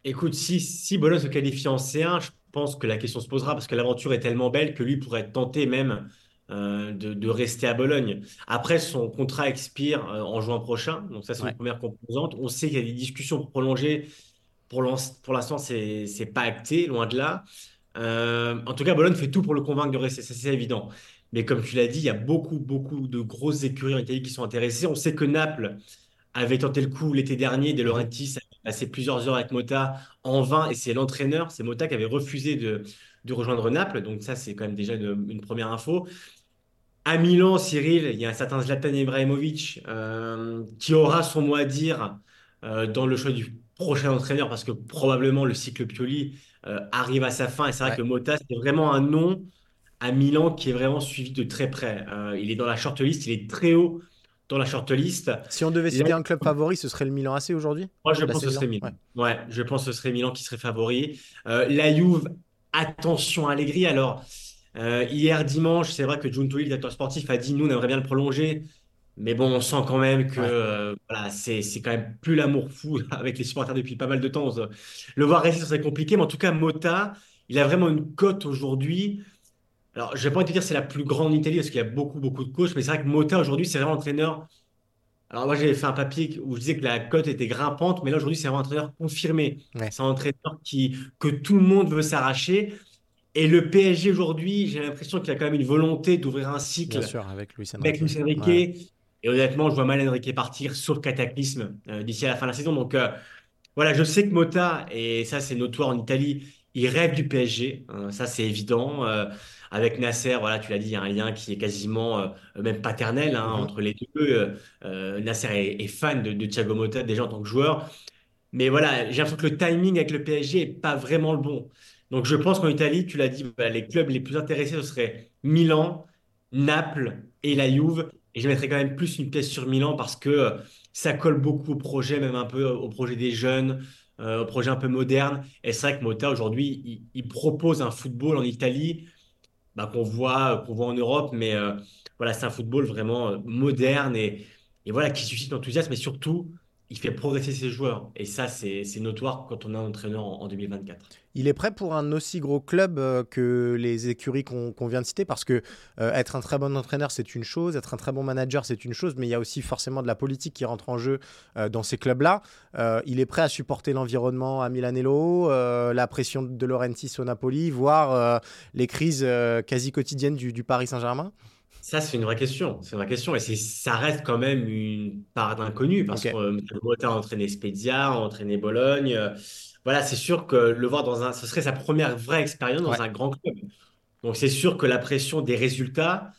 Écoute, si, si Bologne se qualifie en C1, je pense que la question se posera parce que l'aventure est tellement belle que lui pourrait être tenté même euh, de, de rester à Bologne. Après, son contrat expire euh, en juin prochain, donc ça c'est Ouais. une première composante. On sait qu'il y a des discussions pour prolonger. Pour l'in- pour l'instant, c'est pas acté, loin de là. Euh, en tout cas, Bologne fait tout pour le convaincre de rester, c'est évident. Mais comme tu l'as dit, il y a beaucoup, beaucoup de grosses écuries en Italie qui sont intéressées. On sait que Naples avait tenté le coup l'été dernier. De Laurentiis a passé plusieurs heures avec Motta en vain et c'est l'entraîneur, c'est Motta qui avait refusé de, rejoindre Naples. Donc ça, c'est quand même déjà une, une première info. À Milan, Cyril, il y a un certain Zlatan Ibrahimovic euh, qui aura son mot à dire euh, dans le choix du prochain entraîneur parce que probablement le cycle Pioli euh, arrive à sa fin. Et c'est vrai Ouais. que Motta, c'est vraiment un nom à Milan qui est vraiment suivi de très près. Euh, il est dans la shortlist, il est très haut dans la shortlist. Si on devait citer un club favori, ce serait le Milan AC aujourd'hui? Moi, je La pense que ce serait Milan. Ouais. je pense que ce serait Milan qui serait favori. Euh, la Juve, attention à Allegri. Alors, hier dimanche, c'est vrai que Giuntoli, le directeur sportif, a dit nous, on aimerait bien le prolonger. Mais bon, on sent quand même que Ouais. euh, voilà, c'est, c'est quand même plus l'amour fou avec les supporters depuis pas mal de temps. Le voir rester, ce serait compliqué. Mais en tout cas, Motta, il a vraiment une cote aujourd'hui. Alors, je vais pas te dire que c'est la plus grande en Italie parce qu'il y a beaucoup, beaucoup de coachs. Mais c'est vrai que Motta, aujourd'hui, c'est vraiment l'entraîneur alors moi j'avais fait un papier où je disais que la cote était grimpante, mais là aujourd'hui c'est un entraîneur confirmé. Ouais. C'est un entraîneur qui, que tout le monde veut s'arracher. Et le PSG aujourd'hui, j'ai l'impression qu'il a quand même une volonté d'ouvrir un cycle Bien sûr, avec Luis avec Enrique. Luis Enrique. Ouais. Et honnêtement, je vois mal Enrique partir, sauf cataclysme, euh, d'ici à la fin de la saison. Donc euh, voilà, je sais que Mota, et ça c'est notoire en Italie, il rêve du PSG. hein, ça c'est évident. Euh, avec Nasser, voilà, tu l'as dit, il y a un lien qui est quasiment euh, même paternel hein, Mhm. entre les deux. Euh, Nasser est, est fan de, de Thiago Motta déjà en tant que joueur. Mais voilà, j'ai l'impression que le timing avec le PSG est pas vraiment le bon. Donc je pense qu'en Italie, tu l'as dit, voilà, les clubs les plus intéressés, ce seraient Milan, Naples et la Juve. Et je mettrais quand même plus une pièce sur Milan parce que euh, ça colle beaucoup au projet, même un peu au projet des jeunes, euh, au projet un peu moderne. Et c'est vrai que Motta, aujourd'hui, il, propose un football en Italie bah, qu'on voit, qu'on voit en Europe, mais euh, voilà, c'est un football vraiment euh, moderne et, et voilà, qui suscite l'enthousiasme et surtout il fait progresser ses joueurs. Et ça, c'est notoire quand on a un entraîneur en, 2024. Il est prêt pour un aussi gros club euh, que les écuries qu'on vient de citer parce que euh, être un très bon entraîneur, c'est une chose, être un très bon manager, c'est une chose, mais il y a aussi forcément de la politique qui rentre en jeu euh, dans ces clubs-là. il est prêt à supporter l'environnement à Milanello, la pression de Laurentiis au Napoli, voire les crises quasi quotidiennes du Paris Saint-Germain ça, c'est une vraie question. C'est une vraie question. Et ça reste quand même une part d'inconnu parce que euh, a entraîné Spezia, a entraîné Bologne. Euh, voilà, c'est sûr que le voir dans un. Ce serait sa première vraie expérience dans un grand club. Donc, c'est sûr que la pression des résultats,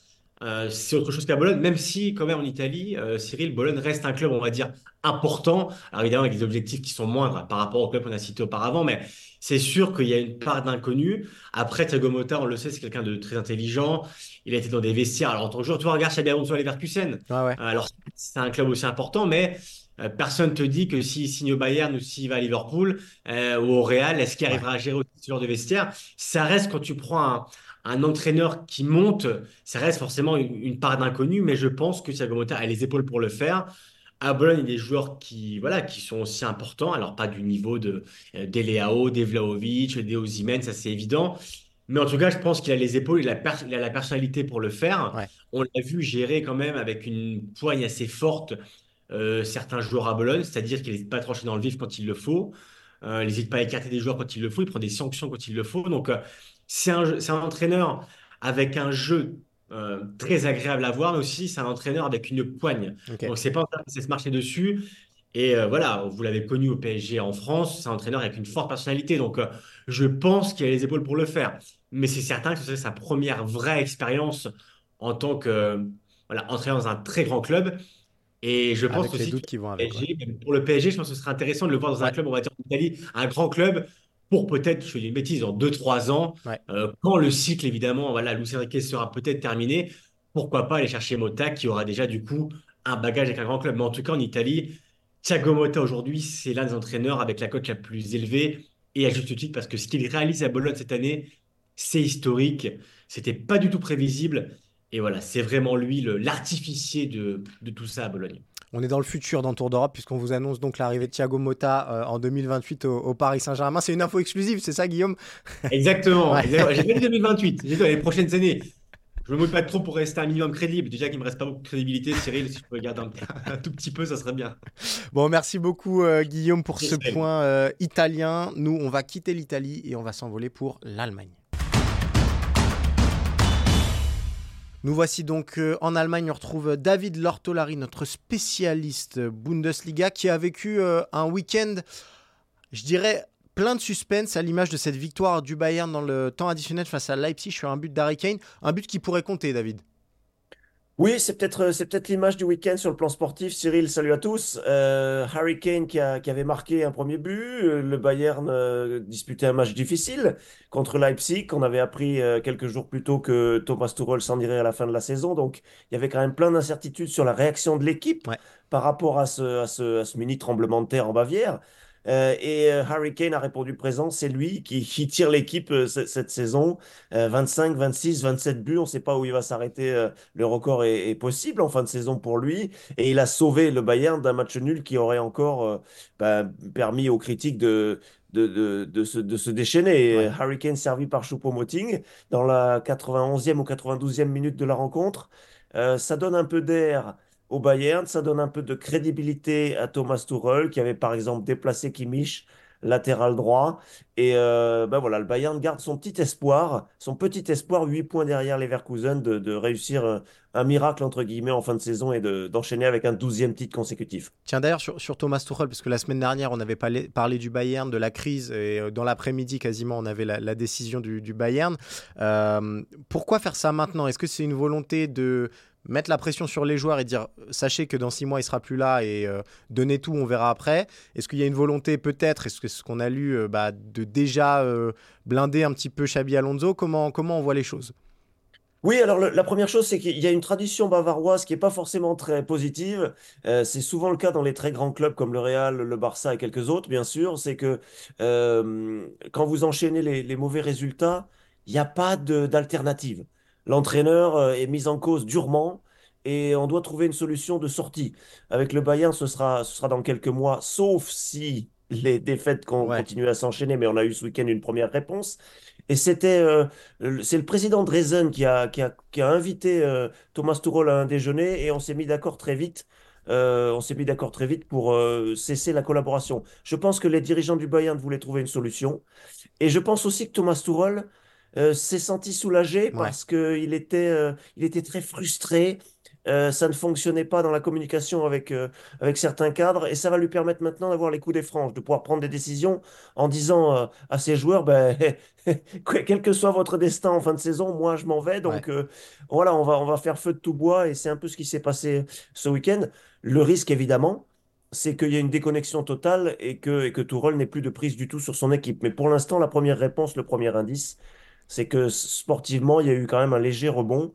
euh, c'est autre chose qu'à Bologne, même si, quand même, en Italie, Cyril, Bologne reste un club, on va dire, important. Alors, évidemment, avec des objectifs qui sont moindres par rapport au club qu'on a cité auparavant, mais c'est sûr qu'il y a une part d'inconnu. Après, Thiago Motta, on le sait, c'est quelqu'un de très intelligent. Il a été dans des vestiaires. Alors, en tant que joueur, tu vois, regarde Xabi Alonso à Leverkusen. Euh, alors, c'est un club aussi important, mais euh, personne ne te dit que s'il signe au Bayern ou s'il va à Liverpool euh, ou au Real, est-ce qu'il arrivera à gérer aussi ce genre de vestiaire? Ça reste quand tu prends un, entraîneur qui monte, ça reste forcément une, part d'inconnu, mais je pense que Thiago Motta a les épaules pour le faire. À Bologne, il y a des joueurs qui, voilà, qui sont aussi importants. Alors, pas du niveau de euh, Deleao, Devlaovic, de Ozymen, ça c'est évident. Mais en tout cas, je pense qu'il a les épaules, il a, la personnalité pour le faire. On l'a vu gérer quand même avec une poigne assez forte euh, certains joueurs à Bologne, c'est-à-dire qu'il n'hésite pas à trancher dans le vif quand il le faut. Euh, il n'hésite pas à écarter des joueurs quand il le faut. Il prend des sanctions quand il le faut. Donc, c'est un, un, entraîneur avec un jeu euh, très agréable à voir, mais aussi c'est un entraîneur avec une poigne. Donc c'est pas c'est se marcher dessus. Et euh, voilà, vous l'avez connu au PSG en France, c'est un entraîneur avec une forte personnalité. Donc euh, je pense qu'il a les épaules pour le faire. Mais c'est certain que ce serait sa première vraie expérience en tant que voilà, entraîneur dans un très grand club. Et je pense aussi qui vont avec, pour le PSG, je pense que ce serait intéressant de le voir dans un club, on va dire en Italie, un grand club pour peut-être, je fais une bêtise, en 2-3 ans, euh, quand le cycle, évidemment, voilà, Enrique sera peut-être terminé, pourquoi pas aller chercher Mota qui aura déjà du coup un bagage avec un grand club. Mais en tout cas, en Italie, Thiago Motta aujourd'hui, c'est l'un des entraîneurs avec la cote la plus élevée et à juste titre parce que ce qu'il réalise à Bologne cette année, c'est historique. C'était pas du tout prévisible. Et voilà, c'est vraiment lui l'artificier de, de tout ça à Bologne. On est dans le futur dans le Tour d'Europe puisqu'on vous annonce donc l'arrivée de Thiago Motta euh, en 2028 au, Paris Saint-Germain. C'est une info exclusive, c'est ça Guillaume? Exactement. J'ai dit 2028, j'ai dit dans les prochaines années. Je me mouille pas trop pour rester un minimum crédible. Déjà qu'il me reste pas beaucoup de crédibilité, Cyril, si je peux regarder un, tout petit peu, ça serait bien. Bon, merci beaucoup euh, Guillaume pour ce point euh, italien. Nous, on va quitter l'Italie et on va s'envoler pour l'Allemagne. Nous voici donc euh, en Allemagne. On retrouve David Lortolari, notre spécialiste Bundesliga, qui a vécu euh, un week-end, je dirais, plein de suspense à l'image de cette victoire du Bayern dans le temps additionnel face à Leipzig sur un but d'Harry Kane. Un but qui pourrait compter, David. Oui, c'est peut-être euh, c'est peut-être l'image du week-end sur le plan sportif. Cyril, salut à tous. Euh, Harry Kane qui, avait marqué un premier but. Euh, le Bayern disputait un match difficile contre Leipzig. On avait appris quelques jours plus tôt que Thomas Tuchel s'en irait à la fin de la saison. Donc, il y avait quand même plein d'incertitudes sur la réaction de l'équipe par rapport à ce, à ce mini tremblement de terre en Bavière. Euh, et euh, Harry Kane a répondu présent. C'est lui qui, tire l'équipe euh, cette saison. 25, 26, 27 buts. On ne sait pas où il va s'arrêter. le record est, possible en fin de saison pour lui. Et il a sauvé le Bayern d'un match nul qui aurait encore bah, permis aux critiques de, de, de, se, de se déchaîner. Harry Kane servi par Choupo-Moting dans la 91e ou 92e minute de la rencontre. ça donne un peu d'air au Bayern. Ça donne un peu de crédibilité à Thomas Tuchel, qui avait par exemple déplacé Kimmich latéral droit. Et euh, ben voilà, le Bayern garde son petit espoir, son petit espoir, 8 points derrière Leverkusen, de, de réussir euh, un, miracle, entre guillemets, en fin de saison et d'enchaîner avec un 12e titre consécutif. Tiens, d'ailleurs, sur, Thomas Tuchel, parce que la semaine dernière, on avait parlé, parlé du Bayern, de la crise, et euh, dans l'après-midi, quasiment, on avait la, décision du Bayern. pourquoi faire ça maintenant? Est-ce que c'est une volonté de mettre la pression sur les joueurs et dire sachez que dans six mois il sera plus là et euh, donnez tout, on verra après. Est-ce qu'il y a une volonté peut-être, est-ce que ce qu'on a lu, euh, bah, de déjà euh, blinder un petit peu Xabi Alonso? Comment comment on voit les choses? Oui, alors la première chose, c'est qu'il y a une tradition bavaroise qui n'est pas forcément très positive. c'est souvent le cas dans les très grands clubs comme le Real, le Barça et quelques autres, bien sûr. C'est que quand vous enchaînez les, les mauvais résultats, il n'y a pas d'alternative l'entraîneur euh, est mis en cause durement et on doit trouver une solution de sortie. Avec le Bayern, ce sera, ce sera dans quelques mois, sauf si les défaites con- Ouais. continuent à s'enchaîner, mais on a eu ce week-end une première réponse. Et c'était, euh, c'est le président Drezen qui a, qui a, qui a invité euh, Thomas Tuchel à un déjeuner et on s'est mis d'accord très vite. euh, on s'est mis d'accord très vite pour cesser la collaboration. Je pense que les dirigeants du Bayern voulaient trouver une solution. Et je pense aussi que Thomas Tuchel s'est senti soulagé Ouais. parce qu'il était, euh, il était très frustré. Euh, ça ne fonctionnait pas dans la communication avec, euh, avec certains cadres et ça va lui permettre maintenant d'avoir les coups des franges, de pouvoir prendre des décisions en disant euh, à ses joueurs, ben, quel que soit votre destin en fin de saison, moi je m'en vais. Donc euh, voilà, on va, on va faire feu de tout bois et c'est un peu ce qui s'est passé ce week-end. Le risque évidemment, c'est qu'il y a une déconnexion totale et que, et que Tourelle n'ait plus de prise du tout sur son équipe. Mais pour l'instant, la première réponse, le premier indice, c'est que sportivement, il y a eu quand même un léger rebond.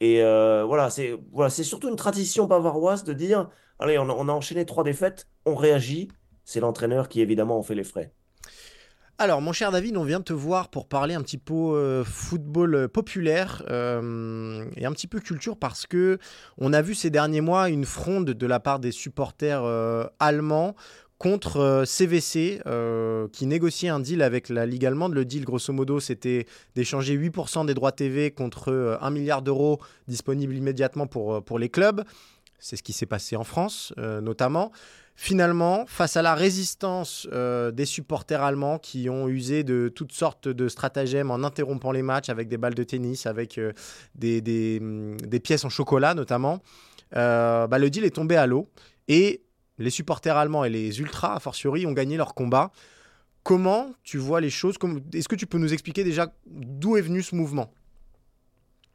Et euh, voilà, c'est voilà, surtout une tradition bavaroise de dire, allez, on a, a enchaîné trois défaites, on réagit. C'est l'entraîneur qui évidemment en fait les frais. Alors, mon cher David, on vient de te voir pour parler un petit peu euh, football populaire euh, et un petit peu culture parce que on a vu ces derniers mois une fronde de la part des supporters euh, allemands contre euh, CVC euh, qui négociait un deal avec la Ligue allemande. Le deal, grosso modo, c'était d'échanger 8% des droits TV contre euh, 1 milliard d'euros disponibles immédiatement pour, euh, pour les clubs. C'est ce qui s'est passé en France, euh, notamment. Finalement, face à la résistance euh, des supporters allemands qui ont usé de toutes sortes de stratagèmes en interrompant les matchs avec des balles de tennis, avec euh, des, hum, des pièces en chocolat notamment, euh, bah, le deal est tombé à l'eau et les supporters allemands et les ultras, a fortiori, ont gagné leur combat. Comment tu vois les choses? Est-ce que tu peux nous expliquer déjà d'où est venu ce mouvement?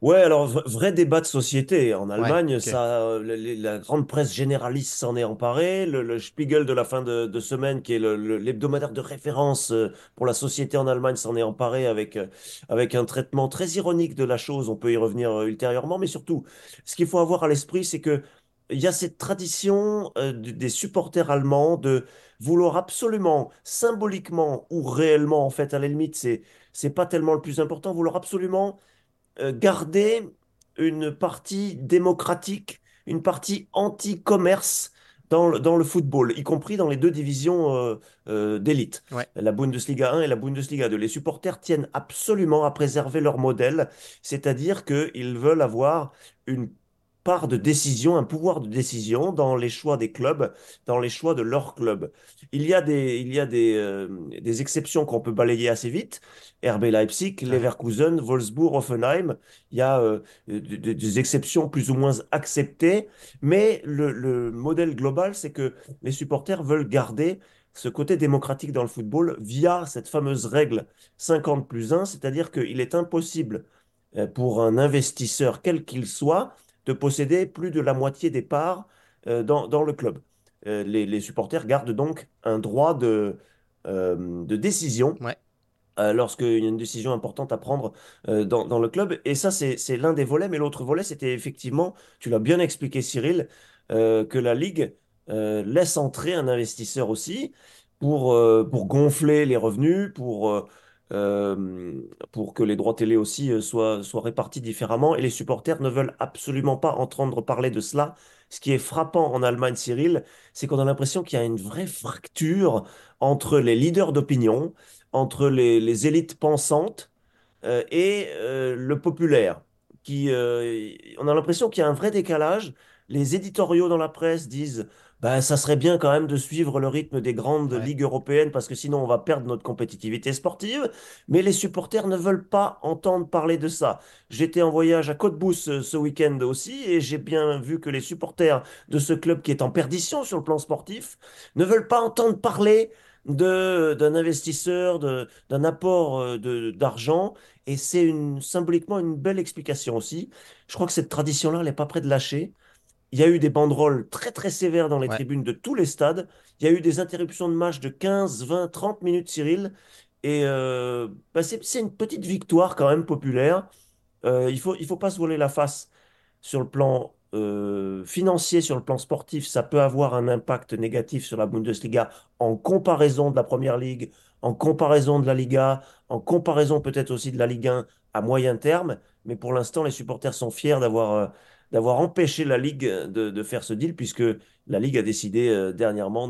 Ouais, alors vrai débat de société. En Allemagne, ça, euh, la grande presse généraliste s'en est emparée. Le, le Spiegel de la fin de, de semaine, qui est l'hebdomadaire de référence euh, pour la société en Allemagne, s'en est emparé avec, euh, avec un traitement très ironique de la chose. On peut y revenir ultérieurement, mais surtout, ce qu'il faut avoir à l'esprit, c'est que il y a cette tradition euh, des supporters allemands de vouloir absolument, symboliquement ou réellement, en fait, à la limite, c'est c'est pas tellement le plus important, vouloir absolument euh, garder une partie démocratique, une partie anti-commerce dans le, dans le football, y compris dans les deux divisions euh, euh, d'élite, Ouais. la Bundesliga 1 et la Bundesliga 2. Les supporters tiennent absolument à préserver leur modèle, c'est-à-dire qu'ils veulent avoir une part de décision, un pouvoir de décision dans les choix des clubs, dans les choix de leur club. Il y a des, il y a des, euh, des exceptions qu'on peut balayer assez vite. RB Leipzig, Leverkusen, Wolfsburg, Hoffenheim. Il y a euh, de- de- des exceptions plus ou moins acceptées, mais le, le modèle global, c'est que les supporters veulent garder ce côté démocratique dans le football via cette fameuse règle 50 plus 1, c'est-à-dire qu'il est impossible euh, pour un investisseur, quel qu'il soit, de posséder plus de la moitié des parts euh, dans, dans le club. Euh, les, les supporters gardent donc un droit de, euh, de décision Ouais. lorsqu'il y a une décision importante à prendre euh, dans, dans le club. Et ça, c'est, l'un des volets. Mais l'autre volet, c'était effectivement, tu l'as bien expliqué, Cyril, euh, que la Ligue euh, laisse entrer un investisseur aussi pour, pour gonfler les revenus, pour, euh, pour que les droits télé aussi euh, soient, soient répartis différemment. Et les supporters ne veulent absolument pas entendre parler de cela. Ce qui est frappant en Allemagne, Cyril, c'est qu'on a l'impression qu'il y a une vraie fracture entre les leaders d'opinion, entre les, les élites pensantes euh, et le populaire. Qui, on a l'impression qu'il y a un vrai décalage. Les éditoriaux dans la presse disent bah, ça serait bien quand même de suivre le rythme des grandes Ouais. ligues européennes parce que sinon on va perdre notre compétitivité sportive. Mais les supporters ne veulent pas entendre parler de ça. J'étais en voyage à Cottbus euh, ce week-end aussi et j'ai bien vu que les supporters de ce club qui est en perdition sur le plan sportif ne veulent pas entendre parler de d'un investisseur, d'un apport euh, de, d'argent. Et c'est une, symboliquement une belle explication aussi. Je crois que cette tradition-là, elle n'est pas près de lâcher. Il y a eu des banderoles très très sévères dans les Ouais. tribunes de tous les stades. Il y a eu des interruptions de match de 15, 20, 30 minutes, Cyril. Et euh, bah, c'est une petite victoire quand même populaire. Euh, il faut, il faut pas se voiler la face sur le plan euh, financier, sur le plan sportif, ça peut avoir un impact négatif sur la Bundesliga en comparaison de la Première Ligue, en comparaison de la Liga, en comparaison peut-être aussi de la Ligue 1 à moyen terme. Mais pour l'instant, les supporters sont fiers d'avoir d'avoir empêché la Ligue de, de, faire ce deal, puisque la Ligue a décidé euh, dernièrement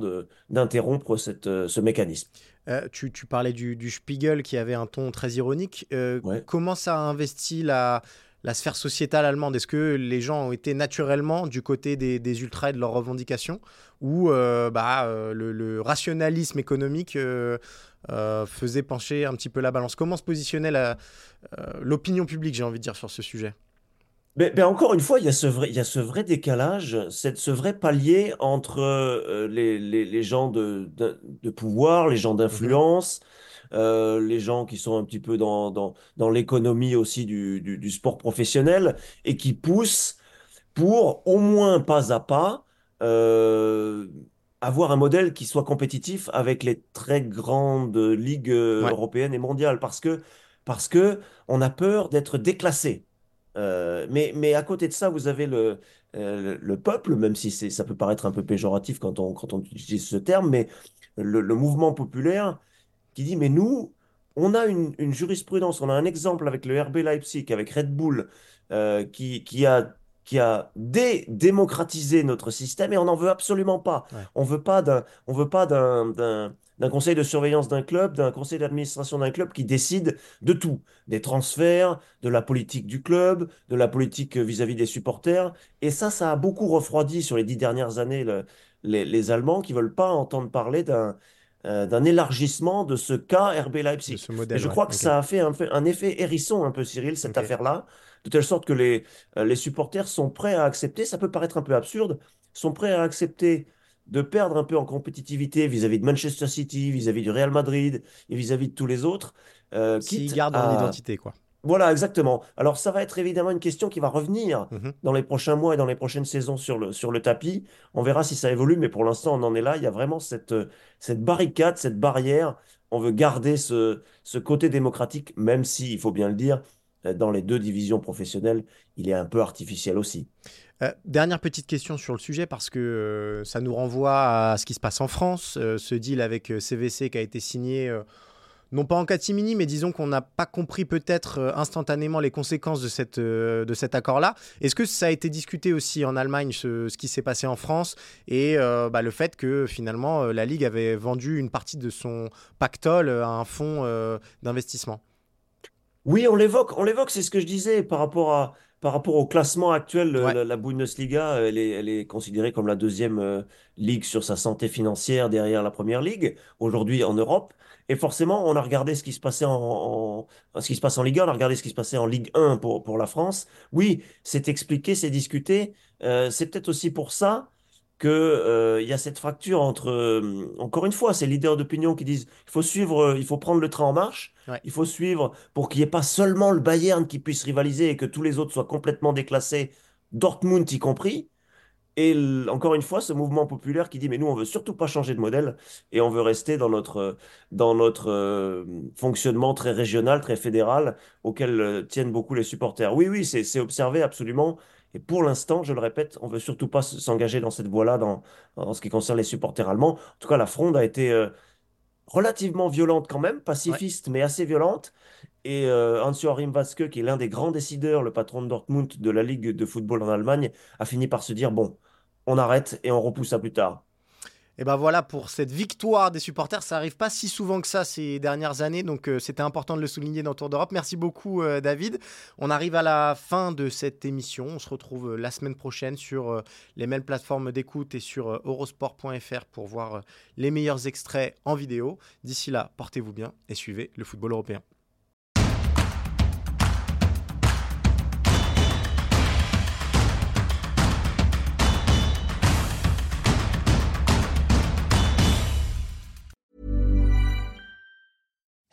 d'interrompre euh, ce mécanisme. Euh, tu, tu, parlais du, du, Spiegel qui avait un ton très ironique. Ouais. Comment ça a investi la, la sphère sociétale allemande? Est-ce que les gens ont été naturellement du côté des, des ultras et de leurs revendications? Ou bah, le, le, rationalisme économique faisait pencher un petit peu la balance? Comment se positionnait l'opinion publique, j'ai envie de dire, sur ce sujet? Mais, encore une fois, il y a ce vrai, il y a ce vrai décalage, cette, ce vrai palier entre euh, les, les, les, gens de, de, de, pouvoir, les gens d'influence, euh, les gens qui sont un petit peu dans, dans, dans l'économie aussi du, du, du, sport professionnel et qui poussent pour au moins pas à pas euh, avoir un modèle qui soit compétitif avec les très grandes ligues ouais. européennes et mondiales parce que, parce que on a peur d'être déclassé. Euh, mais, mais à côté de ça, vous avez le, euh, le peuple, même si ça peut paraître un peu péjoratif quand on, quand on utilise ce terme, mais le, le mouvement populaire qui dit, mais nous, on a une, une, jurisprudence, on a un exemple avec le RB Leipzig, avec Red Bull, euh, qui, qui a qui a dédémocratisé notre système et on n'en veut absolument pas. Ouais. On veut pas d'un, on veut pas d'un d'un conseil de surveillance d'un club, d'un conseil d'administration d'un club qui décide de tout, des transferts, de la politique du club, de la politique vis-à-vis -vis des supporters. Et ça, ça a beaucoup refroidi sur les dix dernières années le, les, les, Allemands qui veulent pas entendre parler d'un euh, d'un élargissement de ce cas RB Leipzig. Modèle, et je crois ouais. que okay. ça a fait un, un, effet hérisson un peu, Cyril, cette okay. affaire-là, de telle sorte que les, euh, les supporters sont prêts à accepter, ça peut paraître un peu absurde, sont prêts à accepter de perdre un peu en compétitivité vis-à-vis -vis de Manchester City, vis-à-vis -vis du Real Madrid et vis-à-vis -vis de tous les autres. Euh, S'ils gardent à... leur identité, quoi. Voilà, exactement. Alors, ça va être évidemment une question qui va revenir mm -hmm. dans les prochains mois et dans les prochaines saisons sur le, sur le tapis. On verra si ça évolue, mais pour l'instant, on en est là. Il y a vraiment cette, cette barricade, cette barrière. On veut garder ce, ce côté démocratique, même si, il faut bien le dire, dans les deux divisions professionnelles, il est un peu artificiel aussi. Euh, dernière petite question sur le sujet parce que euh, ça nous renvoie à ce qui se passe en France, euh, ce deal avec CVC qui a été signé non pas en catimini, mais disons qu'on n'a pas compris peut-être instantanément les conséquences de, cet accord-là. Est-ce que ça a été discuté aussi en Allemagne, ce, ce qui s'est passé en France, et bah, le fait que finalement la Ligue avait vendu une partie de son pactole à un fonds d'investissement? Oui, on l'évoque, on l'évoque, c'est ce que je disais par rapport à par rapport au classement actuel, ouais. la, la, Bundesliga, elle est, elle est, considérée comme la deuxième euh, ligue sur sa santé financière derrière la première ligue, aujourd'hui en Europe. Et forcément, on a regardé ce qui se passait en, en, ce qui se passe en Ligue 1, on a regardé ce qui se passait en Ligue 1 pour, pour la France. Oui, c'est expliqué, c'est discuté. Euh, c'est peut-être aussi pour ça qu'il euh, y a cette fracture entre, euh, encore une fois, ces leaders d'opinion qui disent il faut suivre, euh, il faut prendre le train en marche, ouais. il faut suivre pour qu'il n'y ait pas seulement le Bayern qui puisse rivaliser et que tous les autres soient complètement déclassés, Dortmund y compris. Et encore une fois, ce mouvement populaire qui dit mais nous on veut surtout pas changer de modèle et on veut rester dans notre dans notre fonctionnement très régional, très fédéral auquel tiennent beaucoup les supporters. Oui oui, c'est observé absolument et pour l'instant, je le répète, on veut surtout pas s'engager dans cette voie-là dans, en ce qui concerne les supporters allemands. En tout cas, la fronde a été euh, relativement violente quand même, pacifiste, ouais. mais assez violente. Et euh, Hans-Joachim Watzke, qui est l'un des grands décideurs, le patron de Dortmund de la Ligue de football en Allemagne, a fini par se dire, bon, on arrête et on repousse à plus tard. Et ben voilà pour cette victoire des supporters. Ça arrive pas si souvent que ça ces dernières années, donc euh, c'était important de le souligner dans Tour d'Europe. Merci beaucoup euh, David. On arrive à la fin de cette émission. On se retrouve euh, la semaine prochaine sur les mêmes plateformes d'écoute et sur eurosport.fr pour voir les meilleurs extraits en vidéo. D'ici là, portez-vous bien et suivez le football européen.